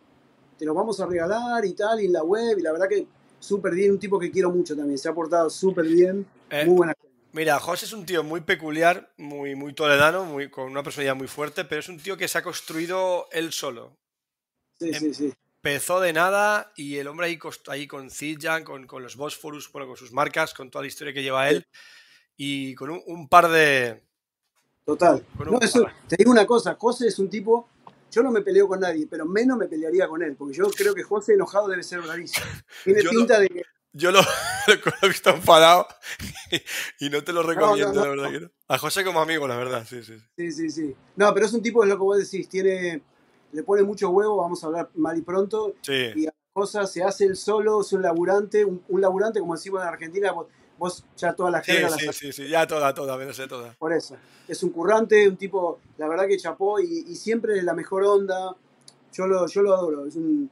te los vamos a regalar y tal, y en la web, y la verdad que súper bien, un tipo que quiero mucho también, se ha portado súper bien,
Eh,
muy buena.
Mira, José es un tío muy peculiar, muy, muy toledano, muy, con una personalidad muy fuerte, pero es un tío que se ha construido él solo.
Sí, sí, sí.
Empezó de nada y el hombre ahí, ahí con Zildjian, con, con los Bosphorus, bueno, con sus marcas, con toda la historia que lleva él y con un, un par de...
Total. No, eso, te digo una cosa, José es un tipo, yo no me peleo con nadie, pero menos me pelearía con él, porque yo creo que José enojado debe ser bravísimo. Tiene
Yo
pinta de que
Yo lo, lo he visto enfadado y, no te lo recomiendo,
no,
la verdad que no. A José como amigo, la verdad, sí, sí. sí.
Sí, sí, sí. No, pero es un tipo, es lo que vos decís, tiene, le pone mucho huevo, vamos a hablar mal y pronto,
Sí,
y a las cosas se hace él solo, es un laburante, un, un laburante, como decimos en Argentina, vos, ya toda la
sí,
jerga la
sí, sí, sí, ya toda, toda, me sé toda.
por eso. Es un currante, un tipo, la verdad que chapó y, y siempre la mejor onda. Yo lo, yo lo adoro, es un-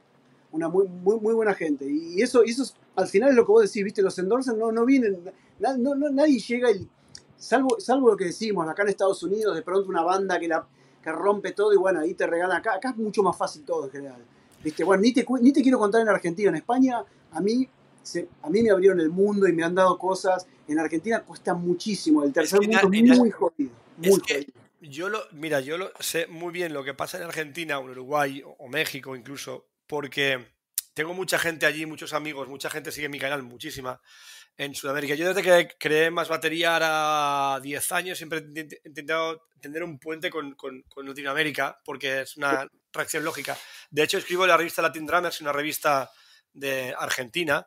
una muy, muy, muy buena gente. Y eso, eso es- al final es lo que vos decís, ¿viste? Los endorsers no, no vienen, na- no, no- nadie llega y, salvo, salvo lo que decimos, acá en Estados Unidos, de pronto una banda que, la, que rompe todo y bueno, ahí te regalan acá. Acá es mucho más fácil todo en general. ¿Viste? Bueno, ni te, ni te quiero contar en Argentina, en España, a mí, se- a mí me abrieron el mundo y me han dado cosas. En Argentina cuesta muchísimo, el tercer
que en
mundo
Ar-
es muy jodido.
es
Muy
que-
jodido.
Yo lo, mira, yo lo sé muy bien lo que pasa en Argentina o en Uruguay o, México incluso, porque tengo mucha gente allí, muchos amigos, mucha gente sigue mi canal, muchísima, en Sudamérica. Yo desde que creé Más Batería ahora 10 años siempre he intent- he intentado tender un puente con, con- con Latinoamérica, porque es una reacción lógica. De hecho, escribo en la revista Latin Drummers, una revista de Argentina,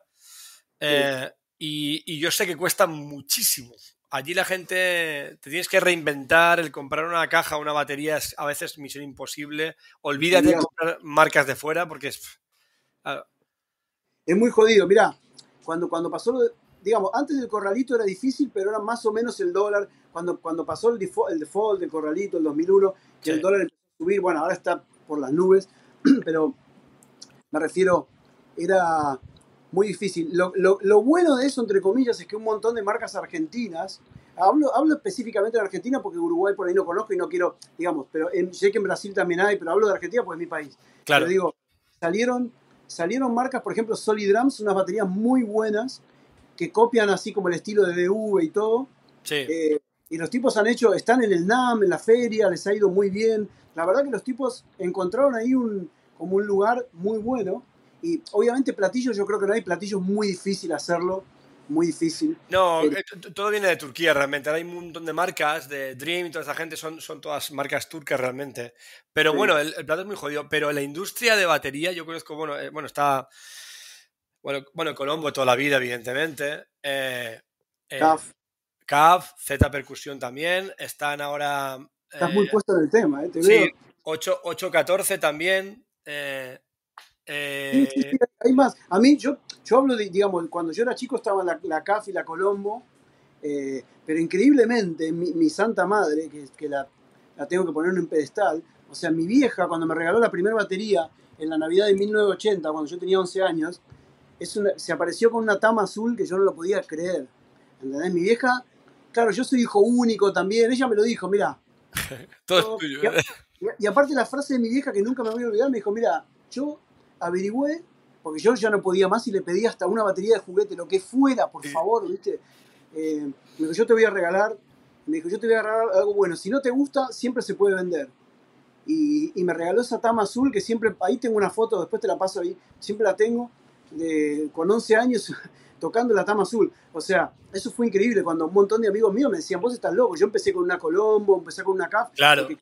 eh, y, y yo sé que cuesta muchísimo. Allí la gente te tienes que reinventar, el comprar una caja, una batería es a veces misión imposible. Olvídate de comprar marcas de fuera porque es...
Es muy jodido, mira, cuando, cuando pasó lo digamos, antes del corralito era difícil, pero era más o menos el dólar, cuando, cuando pasó el default, el default del corralito, el 2001, que el dólar empezó a subir, bueno, ahora está por las nubes, pero me refiero, era muy difícil. Lo, lo, lo, bueno de eso, entre comillas, es que un montón de marcas argentinas, hablo, hablo específicamente de Argentina porque Uruguay por ahí no conozco y no quiero, digamos, pero sé que en Brasil también hay, pero hablo de Argentina porque es mi país. Claro. Pero digo, salieron, salieron marcas, por ejemplo, Solidrams, unas baterías muy buenas que copian así como el estilo de DV y todo.
Sí.
Eh, y los tipos han hecho, están en el NAM, en la feria, les ha ido muy bien. La verdad que los tipos encontraron ahí un, como un lugar muy bueno. Y obviamente platillos, yo creo que no hay platillos muy difícil hacerlo, muy difícil.
No, eh, todo viene de Turquía realmente. Ahora hay un montón de marcas, de Dream y toda esa gente, son, son todas marcas turcas realmente. Pero bueno, el, plato es muy jodido. Pero la industria de batería, yo conozco, bueno, eh, bueno está... Bueno, bueno, Colombo toda la vida, evidentemente. Eh,
CAF.
CAF, Z Percusión también. Están ahora...
Estás muy puesto en el tema, ¿eh? Te
sí, 814 también. Eh,
eh... Sí, sí, hay más. A mí, yo, yo hablo de, digamos, cuando yo era chico estaba la, la CAF y la Colombo, eh, pero increíblemente mi, mi, santa madre, que, que la, la, tengo que poner en un pedestal, o sea, mi vieja cuando me regaló la primera batería en la Navidad de 1980, cuando yo tenía 11 años, es una, se apareció con una tama azul que yo no lo podía creer. ¿Entendés? Mi vieja, claro, yo soy hijo único también, ella me lo dijo, mira.
Todo es tuyo.
Y, y, aparte la frase de mi vieja que nunca me voy a olvidar, me dijo, mira, yo averigüé, porque yo ya no podía más y le pedí hasta una batería de juguete, lo que fuera, por favor, ¿viste? Eh, me dijo, yo te voy a regalar, me dijo, yo te voy a regalar algo bueno, si no te gusta, siempre se puede vender. Y, y me regaló esa tama azul que siempre, ahí tengo una foto, después te la paso ahí, siempre la tengo, de, con 11 años tocando la tama azul. O sea, eso fue increíble cuando un montón de amigos míos me decían, vos estás loco. Yo empecé con una Colombo, empecé con una CAF,
claro.
que,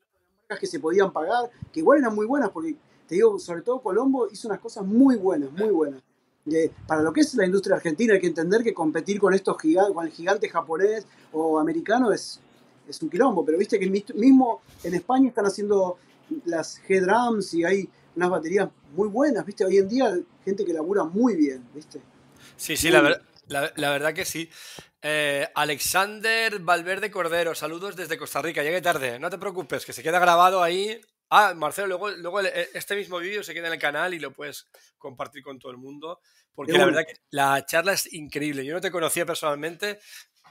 que se podían pagar, que igual eran muy buenas, porque te digo, sobre todo Colombo hizo unas cosas muy buenas, muy buenas. Eh, para lo que es la industria argentina hay que entender que competir con estos gigantes, con el gigante japonés o americano es, es un quilombo, pero viste que mismo en España están haciendo las G-Drums y hay unas baterías muy buenas, viste, hoy en día gente que labura muy bien, viste.
Sí, sí, la, ver, la, la, verdad que sí. Eh, Alexander Valverde Cordero, saludos desde Costa Rica, llegué tarde, no te preocupes, que se queda grabado ahí Ah, Marcelo, luego, luego este mismo vídeo se queda en el canal y lo puedes compartir con todo el mundo, porque la verdad que la charla es increíble. Yo no te conocía personalmente,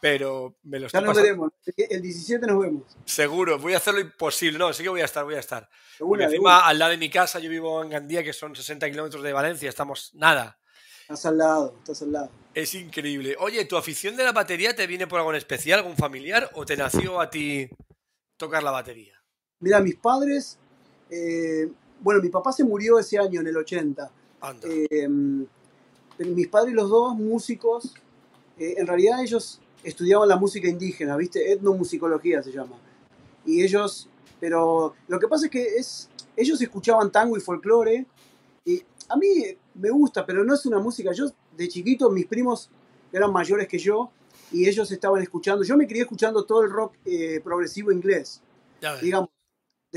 pero me lo
estoy Ya nos veremos, el 17 nos vemos.
Seguro, voy a hacer lo imposible. No, sí que voy a estar, voy a estar. Segura, encima, al lado de mi casa, yo vivo en Gandía, que son 60 kilómetros de Valencia, estamos nada.
Estás al lado, estás al lado.
Es increíble. Oye, ¿tu afición de la batería te viene por algo en especial, algún familiar, o te nació a ti tocar la batería?
Mira, mis padres eh, bueno, mi papá se murió ese año, en el 80. Eh, mis padres, los dos músicos, eh, en realidad ellos estudiaban la música indígena, ¿viste? Etnomusicología se llama. Y ellos, pero lo que pasa es que es, ellos escuchaban tango y folclore. Y a mí me gusta, pero no es una música. Yo, de chiquito, mis primos eran mayores que yo y ellos estaban escuchando. Yo me crié escuchando todo el rock eh, progresivo inglés. Digamos,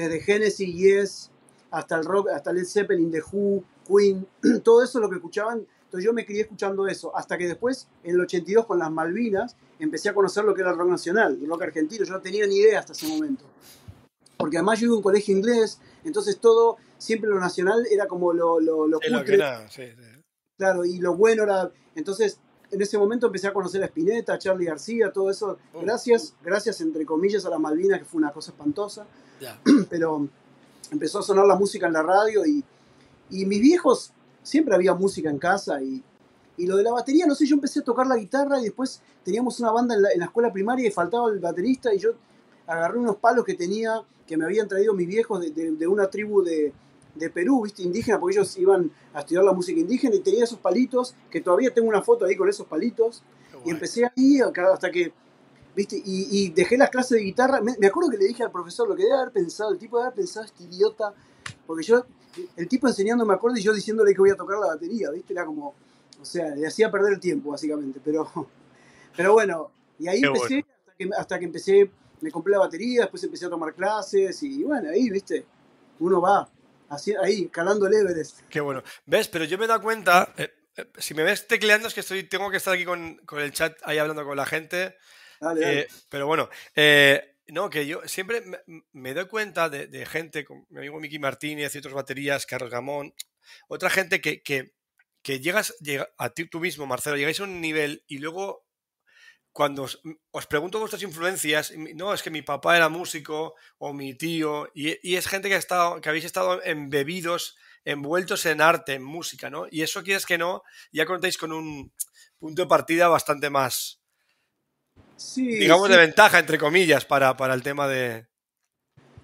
desde Genesis, Yes, hasta el rock, hasta Led Zeppelin, The Who, Queen, todo eso lo que escuchaban. Entonces yo me crié escuchando eso, hasta que después, en el 82, con las Malvinas, empecé a conocer lo que era el rock nacional, el rock argentino. Yo no tenía ni idea hasta ese momento. Porque además yo iba a un colegio inglés, entonces todo, siempre lo nacional era como lo, lo, lo,
sí, lo que era, sí, sí.
Claro, y lo bueno era. Entonces, en ese momento empecé a conocer a Spinetta, a Charlie García, todo eso.
Oh.
Gracias, gracias entre comillas a las Malvinas, que fue una cosa espantosa. Pero empezó a sonar la música en la radio y, y mis viejos, siempre había música en casa y, y, lo de la batería, no sé, yo empecé a tocar la guitarra y después teníamos una banda en la, en la escuela primaria y faltaba el baterista y yo agarré unos palos que tenía, que me habían traído mis viejos de, de, de una tribu de, de Perú, ¿viste? Indígena, porque ellos iban a estudiar la música indígena y tenía esos palitos, que todavía tengo una foto ahí con esos palitos. Y empecé ahí hasta que, ¿viste? Y, y, dejé las clases de guitarra. Me, me, acuerdo que le dije al profesor lo que debe haber pensado, el tipo debe haber pensado, este idiota, porque yo, el tipo enseñando me acuerdo y yo diciéndole que voy a tocar la batería, ¿viste? Era como, o sea, le hacía perder el tiempo, básicamente. Pero, pero bueno, y ahí
Qué
empecé
bueno.
hasta que, hasta que empecé, me compré la batería, después empecé a tomar clases y bueno, ahí, viste, uno va, así, ahí, calando el Everest.
Qué bueno. ¿Ves? Pero yo me he dado cuenta, eh, eh, si me ves tecleando es que estoy, tengo que estar aquí con, con el chat ahí hablando con la gente.
Dale, dale.
Eh, pero bueno, no, que yo siempre me, me doy cuenta de, de gente, como mi amigo Miki Martínez y otras baterías, Carlos Gamón, otra gente que, que, que llegas, llega, a ti tú mismo, Marcelo, llegáis a un nivel y luego cuando os, os pregunto vuestras influencias, no, es que mi papá era músico o mi tío, y, y es gente que, ha estado, que habéis estado embebidos, envueltos en arte, en música, ¿no? Y eso quieres que no, ya contáis con un punto de partida bastante más,
Sí,
digamos,
sí,
de ventaja, entre comillas, para, para el tema de...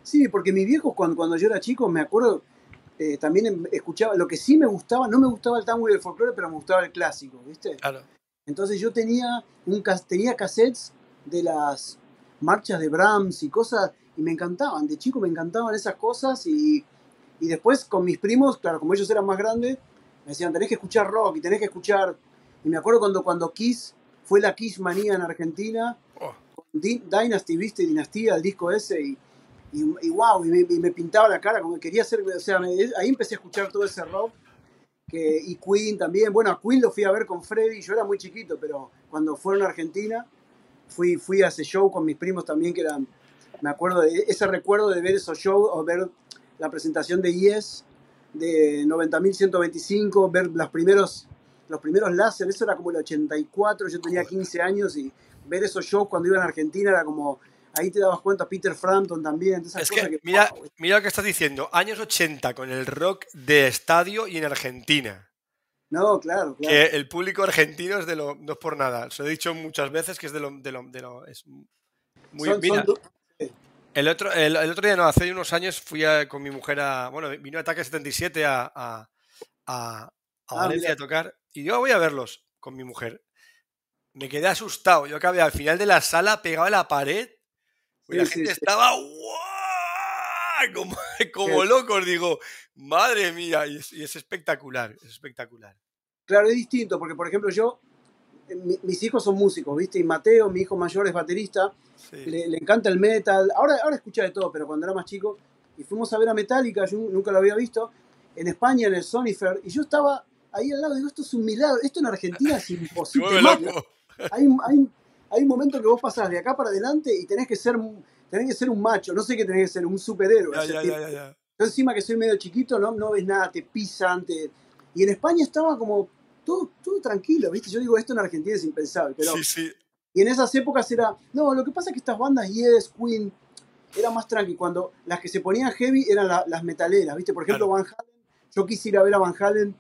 sí, porque mi viejo cuando, cuando yo era chico, me acuerdo, eh, también em- escuchaba, lo que sí me gustaba, no me gustaba el tango y el folclore, pero me gustaba el clásico, ¿viste?
Claro.
Entonces yo tenía, un, tenía cassettes de las marchas de Brahms y cosas, y me encantaban, de chico me encantaban esas cosas, y, y después con mis primos, claro, como ellos eran más grandes, me decían, tenés que escuchar rock y tenés que escuchar... Y me acuerdo cuando, cuando Kiss, fue la Kiss manía en Argentina,
Oh,
Dynasty, viste, Dinastía, el disco ese, y, y, y wow, y me, y me pintaba la cara, como que quería ser, o sea, me- ahí empecé a escuchar todo ese rock, y Queen también, bueno, a Queen lo fui a ver con Freddy, yo era muy chiquito, pero cuando fueron a Argentina, fui, fui a ese show con mis primos también, que eran, me acuerdo de ese recuerdo de ver esos shows, o ver la presentación de Yes, de 90.125, ver los primeros, los primeros láser, eso era como el 84, yo tenía 15 años y ver esos shows cuando iba a Argentina era como, ahí te dabas cuenta, Peter Frampton también, esas
Es
cosas
que,
que,
mira,
wow,
mira lo que estás diciendo, años 80 con el rock de estadio y en Argentina.
no, claro, claro.
Que el público argentino es de lo, no es por nada, os lo he dicho muchas veces que es de lo, de lo, de lo- es muy,
Son-
mira,
son
el otro, el, el otro día, no, hace unos años fui a- con mi mujer a, bueno, vino Ataque 77 a, a, a, a
Ah,
Valencia a tocar y yo voy a verlos con mi mujer. Me quedé asustado, yo acabé al final de la sala pegado a la pared y la gente estaba ¡guau! como, como locos, digo, madre mía, y es, y es espectacular, es espectacular.
Claro, es distinto, porque por ejemplo yo, eh, mi- mis hijos son músicos, ¿viste? Y Mateo, mi hijo mayor, es baterista,
Sí.
le, le encanta el metal, ahora, ahora escucha de todo, pero cuando era más chico, y fuimos a ver a Metallica, yo nunca lo había visto, en España, en el Sonifer, y yo estaba ahí al lado, digo, esto es un milagro, esto en Argentina es imposible. hay, hay, hay un momento que vos pasás de acá para adelante y tenés que ser, un- tenés que ser un macho, no sé qué tenés que ser, un superhéroe.
Ya.
Yo encima que soy medio chiquito, no, no ves nada, te pisan, te... Y en España estaba como todo, todo tranquilo, ¿viste? Yo digo, esto en Argentina es impensable, pero...
Sí, sí.
Y en esas épocas era... No, lo que pasa es que estas bandas, Yes, Queen, era más tranqui. Cuando las que se ponían heavy eran la- las metaleras, ¿viste? Por ejemplo,
Claro.
Van Halen. Yo quise ir a ver a Van Halen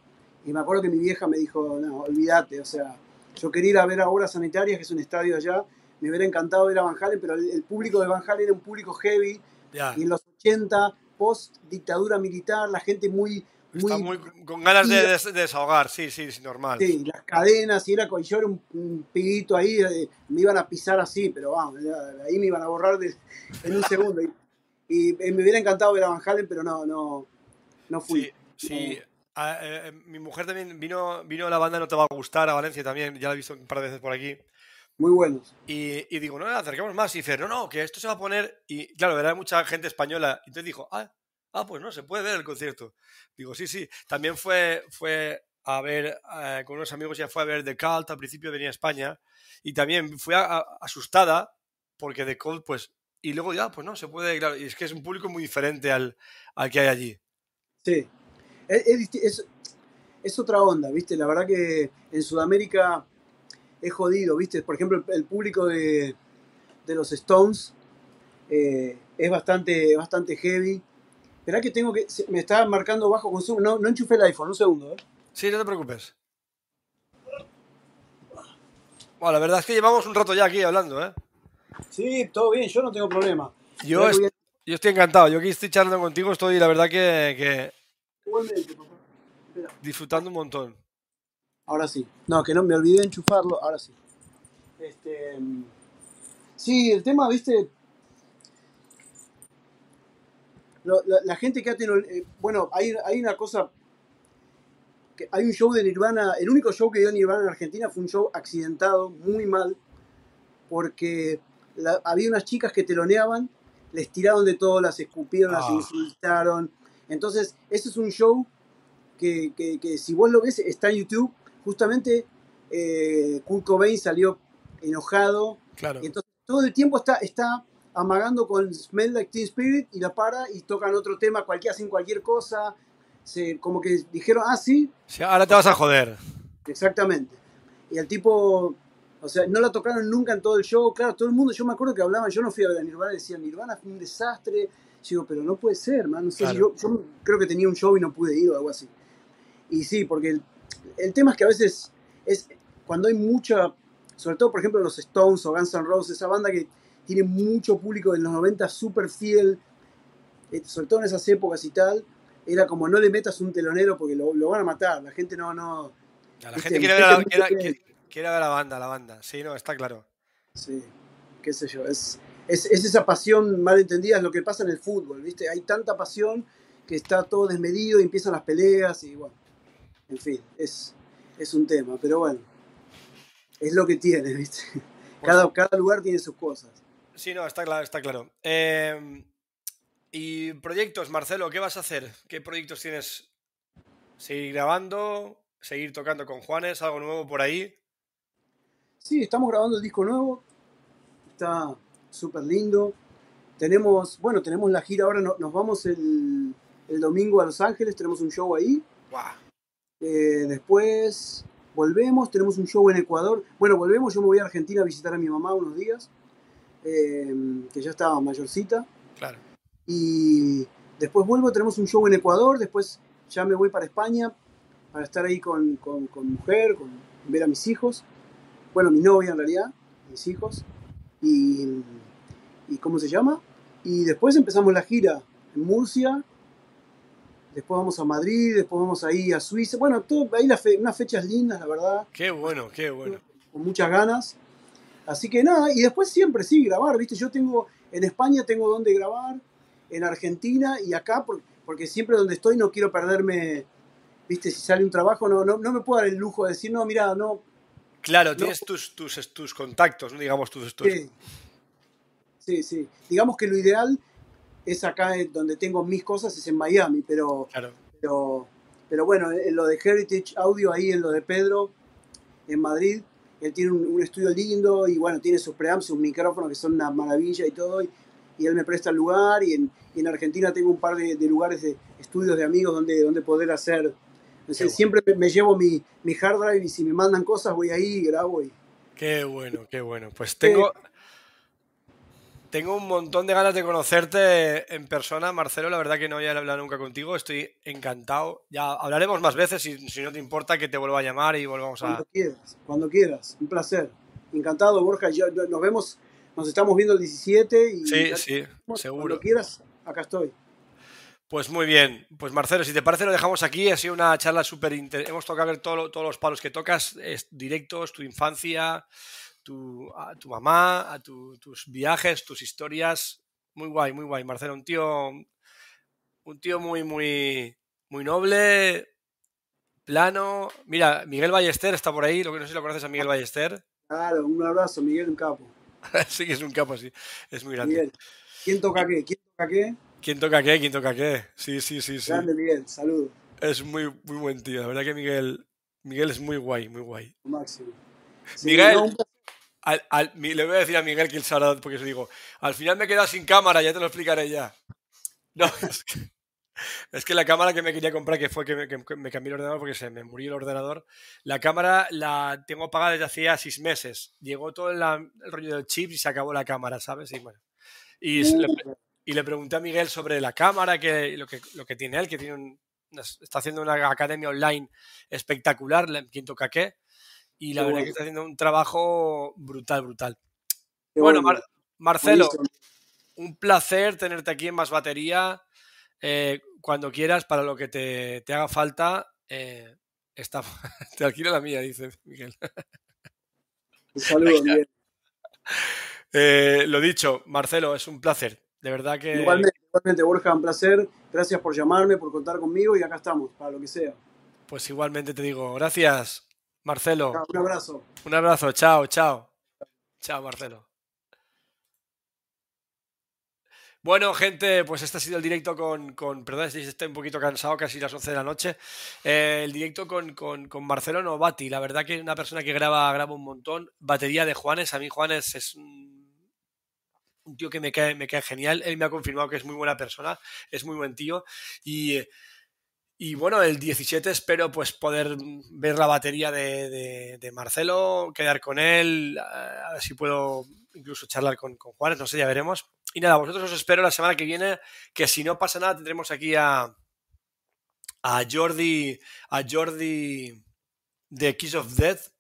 y me acuerdo que mi vieja me dijo, no, olvídate, o sea, yo quería ir a ver a Obras Sanitarias, que es un estadio allá, me hubiera encantado ver a Van Halen, pero el, el público de Van Halen era un público heavy,
Ya.
y en los 80, post dictadura militar, la gente muy, muy,
Está muy con ganas de, des- de desahogar, sí, sí, sí, normal.
sí, las cadenas, y era yo era un, un pibito ahí, eh, me iban a pisar así, pero vamos, ahí me iban a borrar de- en un segundo. Y, y, eh, me hubiera encantado ver a Van Halen, pero no, no, no fui.
Sí, sí. Eh, eh, mi mujer también vino, vino a la banda No Te Va a Gustar, a Valencia también, ya la he visto un par de veces por aquí.
Muy buenos.
Y, y digo, no, acerquemos más. Y dice, no, no, que esto se va a poner. Y claro, era mucha gente española. Y entonces dijo, ah, ah, pues no, se puede ver el concierto. Digo, sí, sí. También fue, fue a ver, eh, con unos amigos ya fue a ver The Cult, al principio venía a España. Y también a- a- asustada porque The Cult, pues. Y luego ya, pues no, se puede, claro. Y es que es un público muy diferente al, al que hay allí.
Sí. Es, es otra onda, ¿viste? La verdad que en Sudamérica es jodido, ¿viste? Por ejemplo, el, el público de, de los Stones eh, es bastante, bastante heavy. Esperá que tengo que. Me está marcando bajo consumo. No, no enchufé el iPhone, un segundo, ¿eh?
Sí, no te preocupes. Bueno, la verdad es que llevamos un rato ya aquí hablando, ¿eh?
Sí, todo bien, yo no tengo problema.
Yo, est- yo estoy encantado. Yo aquí estoy charlando contigo, estoy la verdad que, que
Igualmente, papá. Espera.
disfrutando un montón.
Ahora sí. No, que no me olvidé de enchufarlo, ahora sí. Este, mm, sí, el tema, viste. lo- la, la gente que ha tenido. eh, bueno, hay, hay una cosa. Que hay un show de Nirvana. El único show que dio Nirvana en Argentina fue un show accidentado, muy mal. Porque la- había unas chicas que teloneaban, les tiraron de todo, las escupieron, las
Ah.
insultaron. Entonces, ese es un show que, que- que si vos lo ves, está en YouTube. Justamente eh, Kurt Cobain salió enojado.
Claro.
Y entonces todo el tiempo está, está amagando con Smell Like Teen Spirit y la para y tocan otro tema, cualquier, hacen cualquier cosa. Se, como que dijeron, ah, sí,
Sí, ahora te vas a joder.
Exactamente. Y el tipo, o sea, no la tocaron nunca en todo el show. Claro, todo el mundo, yo me acuerdo que hablaban, yo no fui a ver a Nirvana decían, Nirvana fue un desastre. Yo digo, pero no puede ser, man. No sé si yo, yo creo que tenía un show y no pude ir o algo así. Y sí, porque el, el tema es que a veces es cuando hay mucha, sobre todo por ejemplo los Stones o Guns N' Roses, esa banda que tiene mucho público en los 90 súper fiel, eh, sobre todo en esas épocas y tal, era como no le metas un telonero porque lo, lo van a matar. La gente no, no,
La
Viste,
gente quiere ver, la,
gente
quiere-
que-
quiere- quiere ver a la banda, la banda. Sí, no, está claro.
Sí, qué sé yo, es, es, es esa pasión mal entendida, es lo que pasa en el fútbol, ¿viste? Hay tanta pasión que está todo desmedido y empiezan las peleas y bueno, en fin, es, es un tema, pero bueno, es lo que tiene, ¿viste? Cada, cada lugar tiene sus cosas.
Sí, no, está claro, está claro. Eh, y proyectos, Marcelo, ¿qué vas a hacer? ¿Qué proyectos tienes? ¿Seguir grabando? ¿Seguir tocando con Juanes? ¿Algo nuevo por ahí?
Sí, estamos grabando el disco nuevo, está súper lindo. Tenemos, bueno, tenemos la gira ahora, no- nos vamos el, el domingo a Los Ángeles, tenemos un show ahí. Eh, después volvemos, tenemos un show en Ecuador. Bueno, volvemos, yo me voy a Argentina a visitar a mi mamá unos días, eh, que ya estaba mayorcita.
Claro.
Y después vuelvo, tenemos un show en Ecuador, después ya me voy para España para estar ahí con, con, con mujer, con ver a mis hijos. Bueno, mi novia en realidad, mis hijos. Y, y ¿cómo se llama? Y después empezamos la gira en Murcia. Después vamos a Madrid, después vamos ahí a Suiza. Bueno, todo, ahí las fe- unas fechas lindas, la verdad
Qué bueno, qué bueno.
con muchas ganas. Así que nada, y después siempre sí, grabar, ¿viste? Yo tengo, en España tengo donde grabar, en Argentina y acá, por- porque siempre donde estoy no quiero perderme, ¿viste? Si sale un trabajo, no, no, no me puedo dar el lujo de decir, no, mira, no.
Claro,
No.
tienes tus, tus, tus contactos, digamos tus, tus-
Sí, sí, sí. Digamos que lo ideal es acá eh, donde tengo mis cosas, es en Miami, pero,
Claro.
pero, pero bueno, en lo de Heritage Audio, ahí en lo de Pedro, en Madrid, él tiene un, un estudio lindo y bueno, tiene sus preamps, sus micrófonos que son una maravilla y todo, y, y él me presta el lugar, y en, y en Argentina tengo un par de, de lugares de estudios de amigos donde, donde poder hacer,
Qué bueno.
siempre me, me llevo mi, mi hard drive y si me mandan cosas voy ahí y grabo y...
Qué bueno, qué bueno. Pues tengo, tengo un montón de ganas de conocerte en persona, Marcelo. La verdad que no había hablado nunca contigo. Estoy encantado. Ya hablaremos más veces si, si no te importa que te vuelva a llamar y volvamos a...
Cuando quieras, cuando quieras, un placer. Encantado, Borja, nos vemos, nos estamos viendo el 17 y
Sí,
ya-
sí,
cuando
seguro.
quieras, acá estoy.
Pues muy bien. Pues Marcelo, si te parece lo dejamos aquí. Ha sido una charla súper interesante. Hemos tocado ver todo todos los palos que tocas, es- directos, tu infancia, tu, a tu mamá, a tu- tus viajes, tus historias. Muy guay, muy guay. Marcelo, un tío, un tío muy, muy, muy noble, plano. Mira, Miguel Ballester está por ahí. Lo que no sé si lo conoces a Miguel Ballester.
Claro, un abrazo, Miguel, un capo.
sí que es un capo, sí. Es muy grande.
Miguel, ¿quién toca qué? ¿Quién toca qué?
¿Quién toca qué? ¿Quién toca qué? Sí, sí, sí, sí.
Grande Miguel, saludos,
Es muy, muy buen tío. La verdad que Miguel, Miguel es muy guay, muy guay.
máximo. Sí,
Miguel.
no, un placer.
Al- al- le voy a decir a Miguel que sabrá porque se digo, al final me he quedado sin cámara, ya te lo explicaré ya. No, es que, es que la cámara que me quería comprar, que fue que me, que me cambié el ordenador porque se me murió el ordenador, la cámara la tengo pagada desde hacía seis meses. Llegó todo el rollo del chip y se acabó la cámara, ¿sabes? Y bueno. Y le, y le pregunté a Miguel sobre la cámara, que lo que, lo que tiene él, que tiene un- está haciendo una academia online espectacular, la- quien toca qué. Y la verdad
bueno.
que está haciendo un trabajo brutal, brutal.
Qué
Bueno, Mar- Marcelo, un placer tenerte aquí en Más Batería. Eh, cuando quieras, para lo que te, te haga falta, eh, está, te alquilo la mía, dice Miguel.
Un saludo, Miguel.
Eh, lo dicho, Marcelo, es un placer. De verdad que
Igualmente, igualmente, Borja, un placer. Gracias por llamarme, por contar conmigo y acá estamos, para lo que sea.
pues igualmente te digo, gracias, Marcelo.
Un abrazo.
Un abrazo, chao, chao. Chao, Marcelo. Bueno, gente, pues este ha sido el directo con, con perdón si estoy un poquito cansado, casi las 11 de la noche, eh, el directo con, con, con, Marcelo Novati, la verdad que es una persona que graba, graba un montón, batería de Juanes, a mí Juanes es un, un tío que me cae, me cae genial, él me ha confirmado que es muy buena persona, es muy buen tío y... Y bueno, el 17 espero pues poder ver la batería de, de, Marcelo, quedar con él, a ver si puedo incluso charlar con, con, Juanes, no sé, ya veremos. Y nada, vosotros os espero la semana que viene, que si no pasa nada tendremos aquí a, a Jordi, a Jordi de Kiss of Death,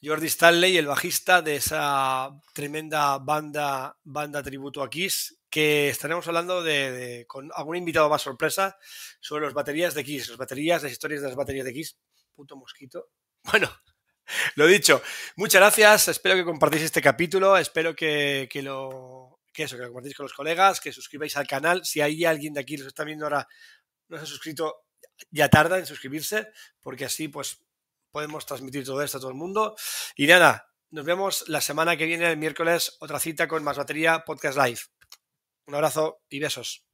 Jordi Stanley, el bajista de esa tremenda banda, banda tributo a Kiss, que estaremos hablando de, con algún invitado más sorpresa sobre las baterías de Kiss, las baterías, las historias de las baterías de Kiss. Puto mosquito. Bueno, lo dicho, muchas gracias. Espero que compartáis este capítulo. Espero que, que, lo que eso, que lo compartáis con los colegas, que suscribáis al canal. Si hay alguien de aquí que os está viendo ahora, no se ha suscrito, ya tarda en suscribirse, porque así pues podemos transmitir todo esto a todo el mundo. Y nada, nos vemos la semana que viene, el miércoles, otra cita con más batería Podcast Live. Un abrazo y besos.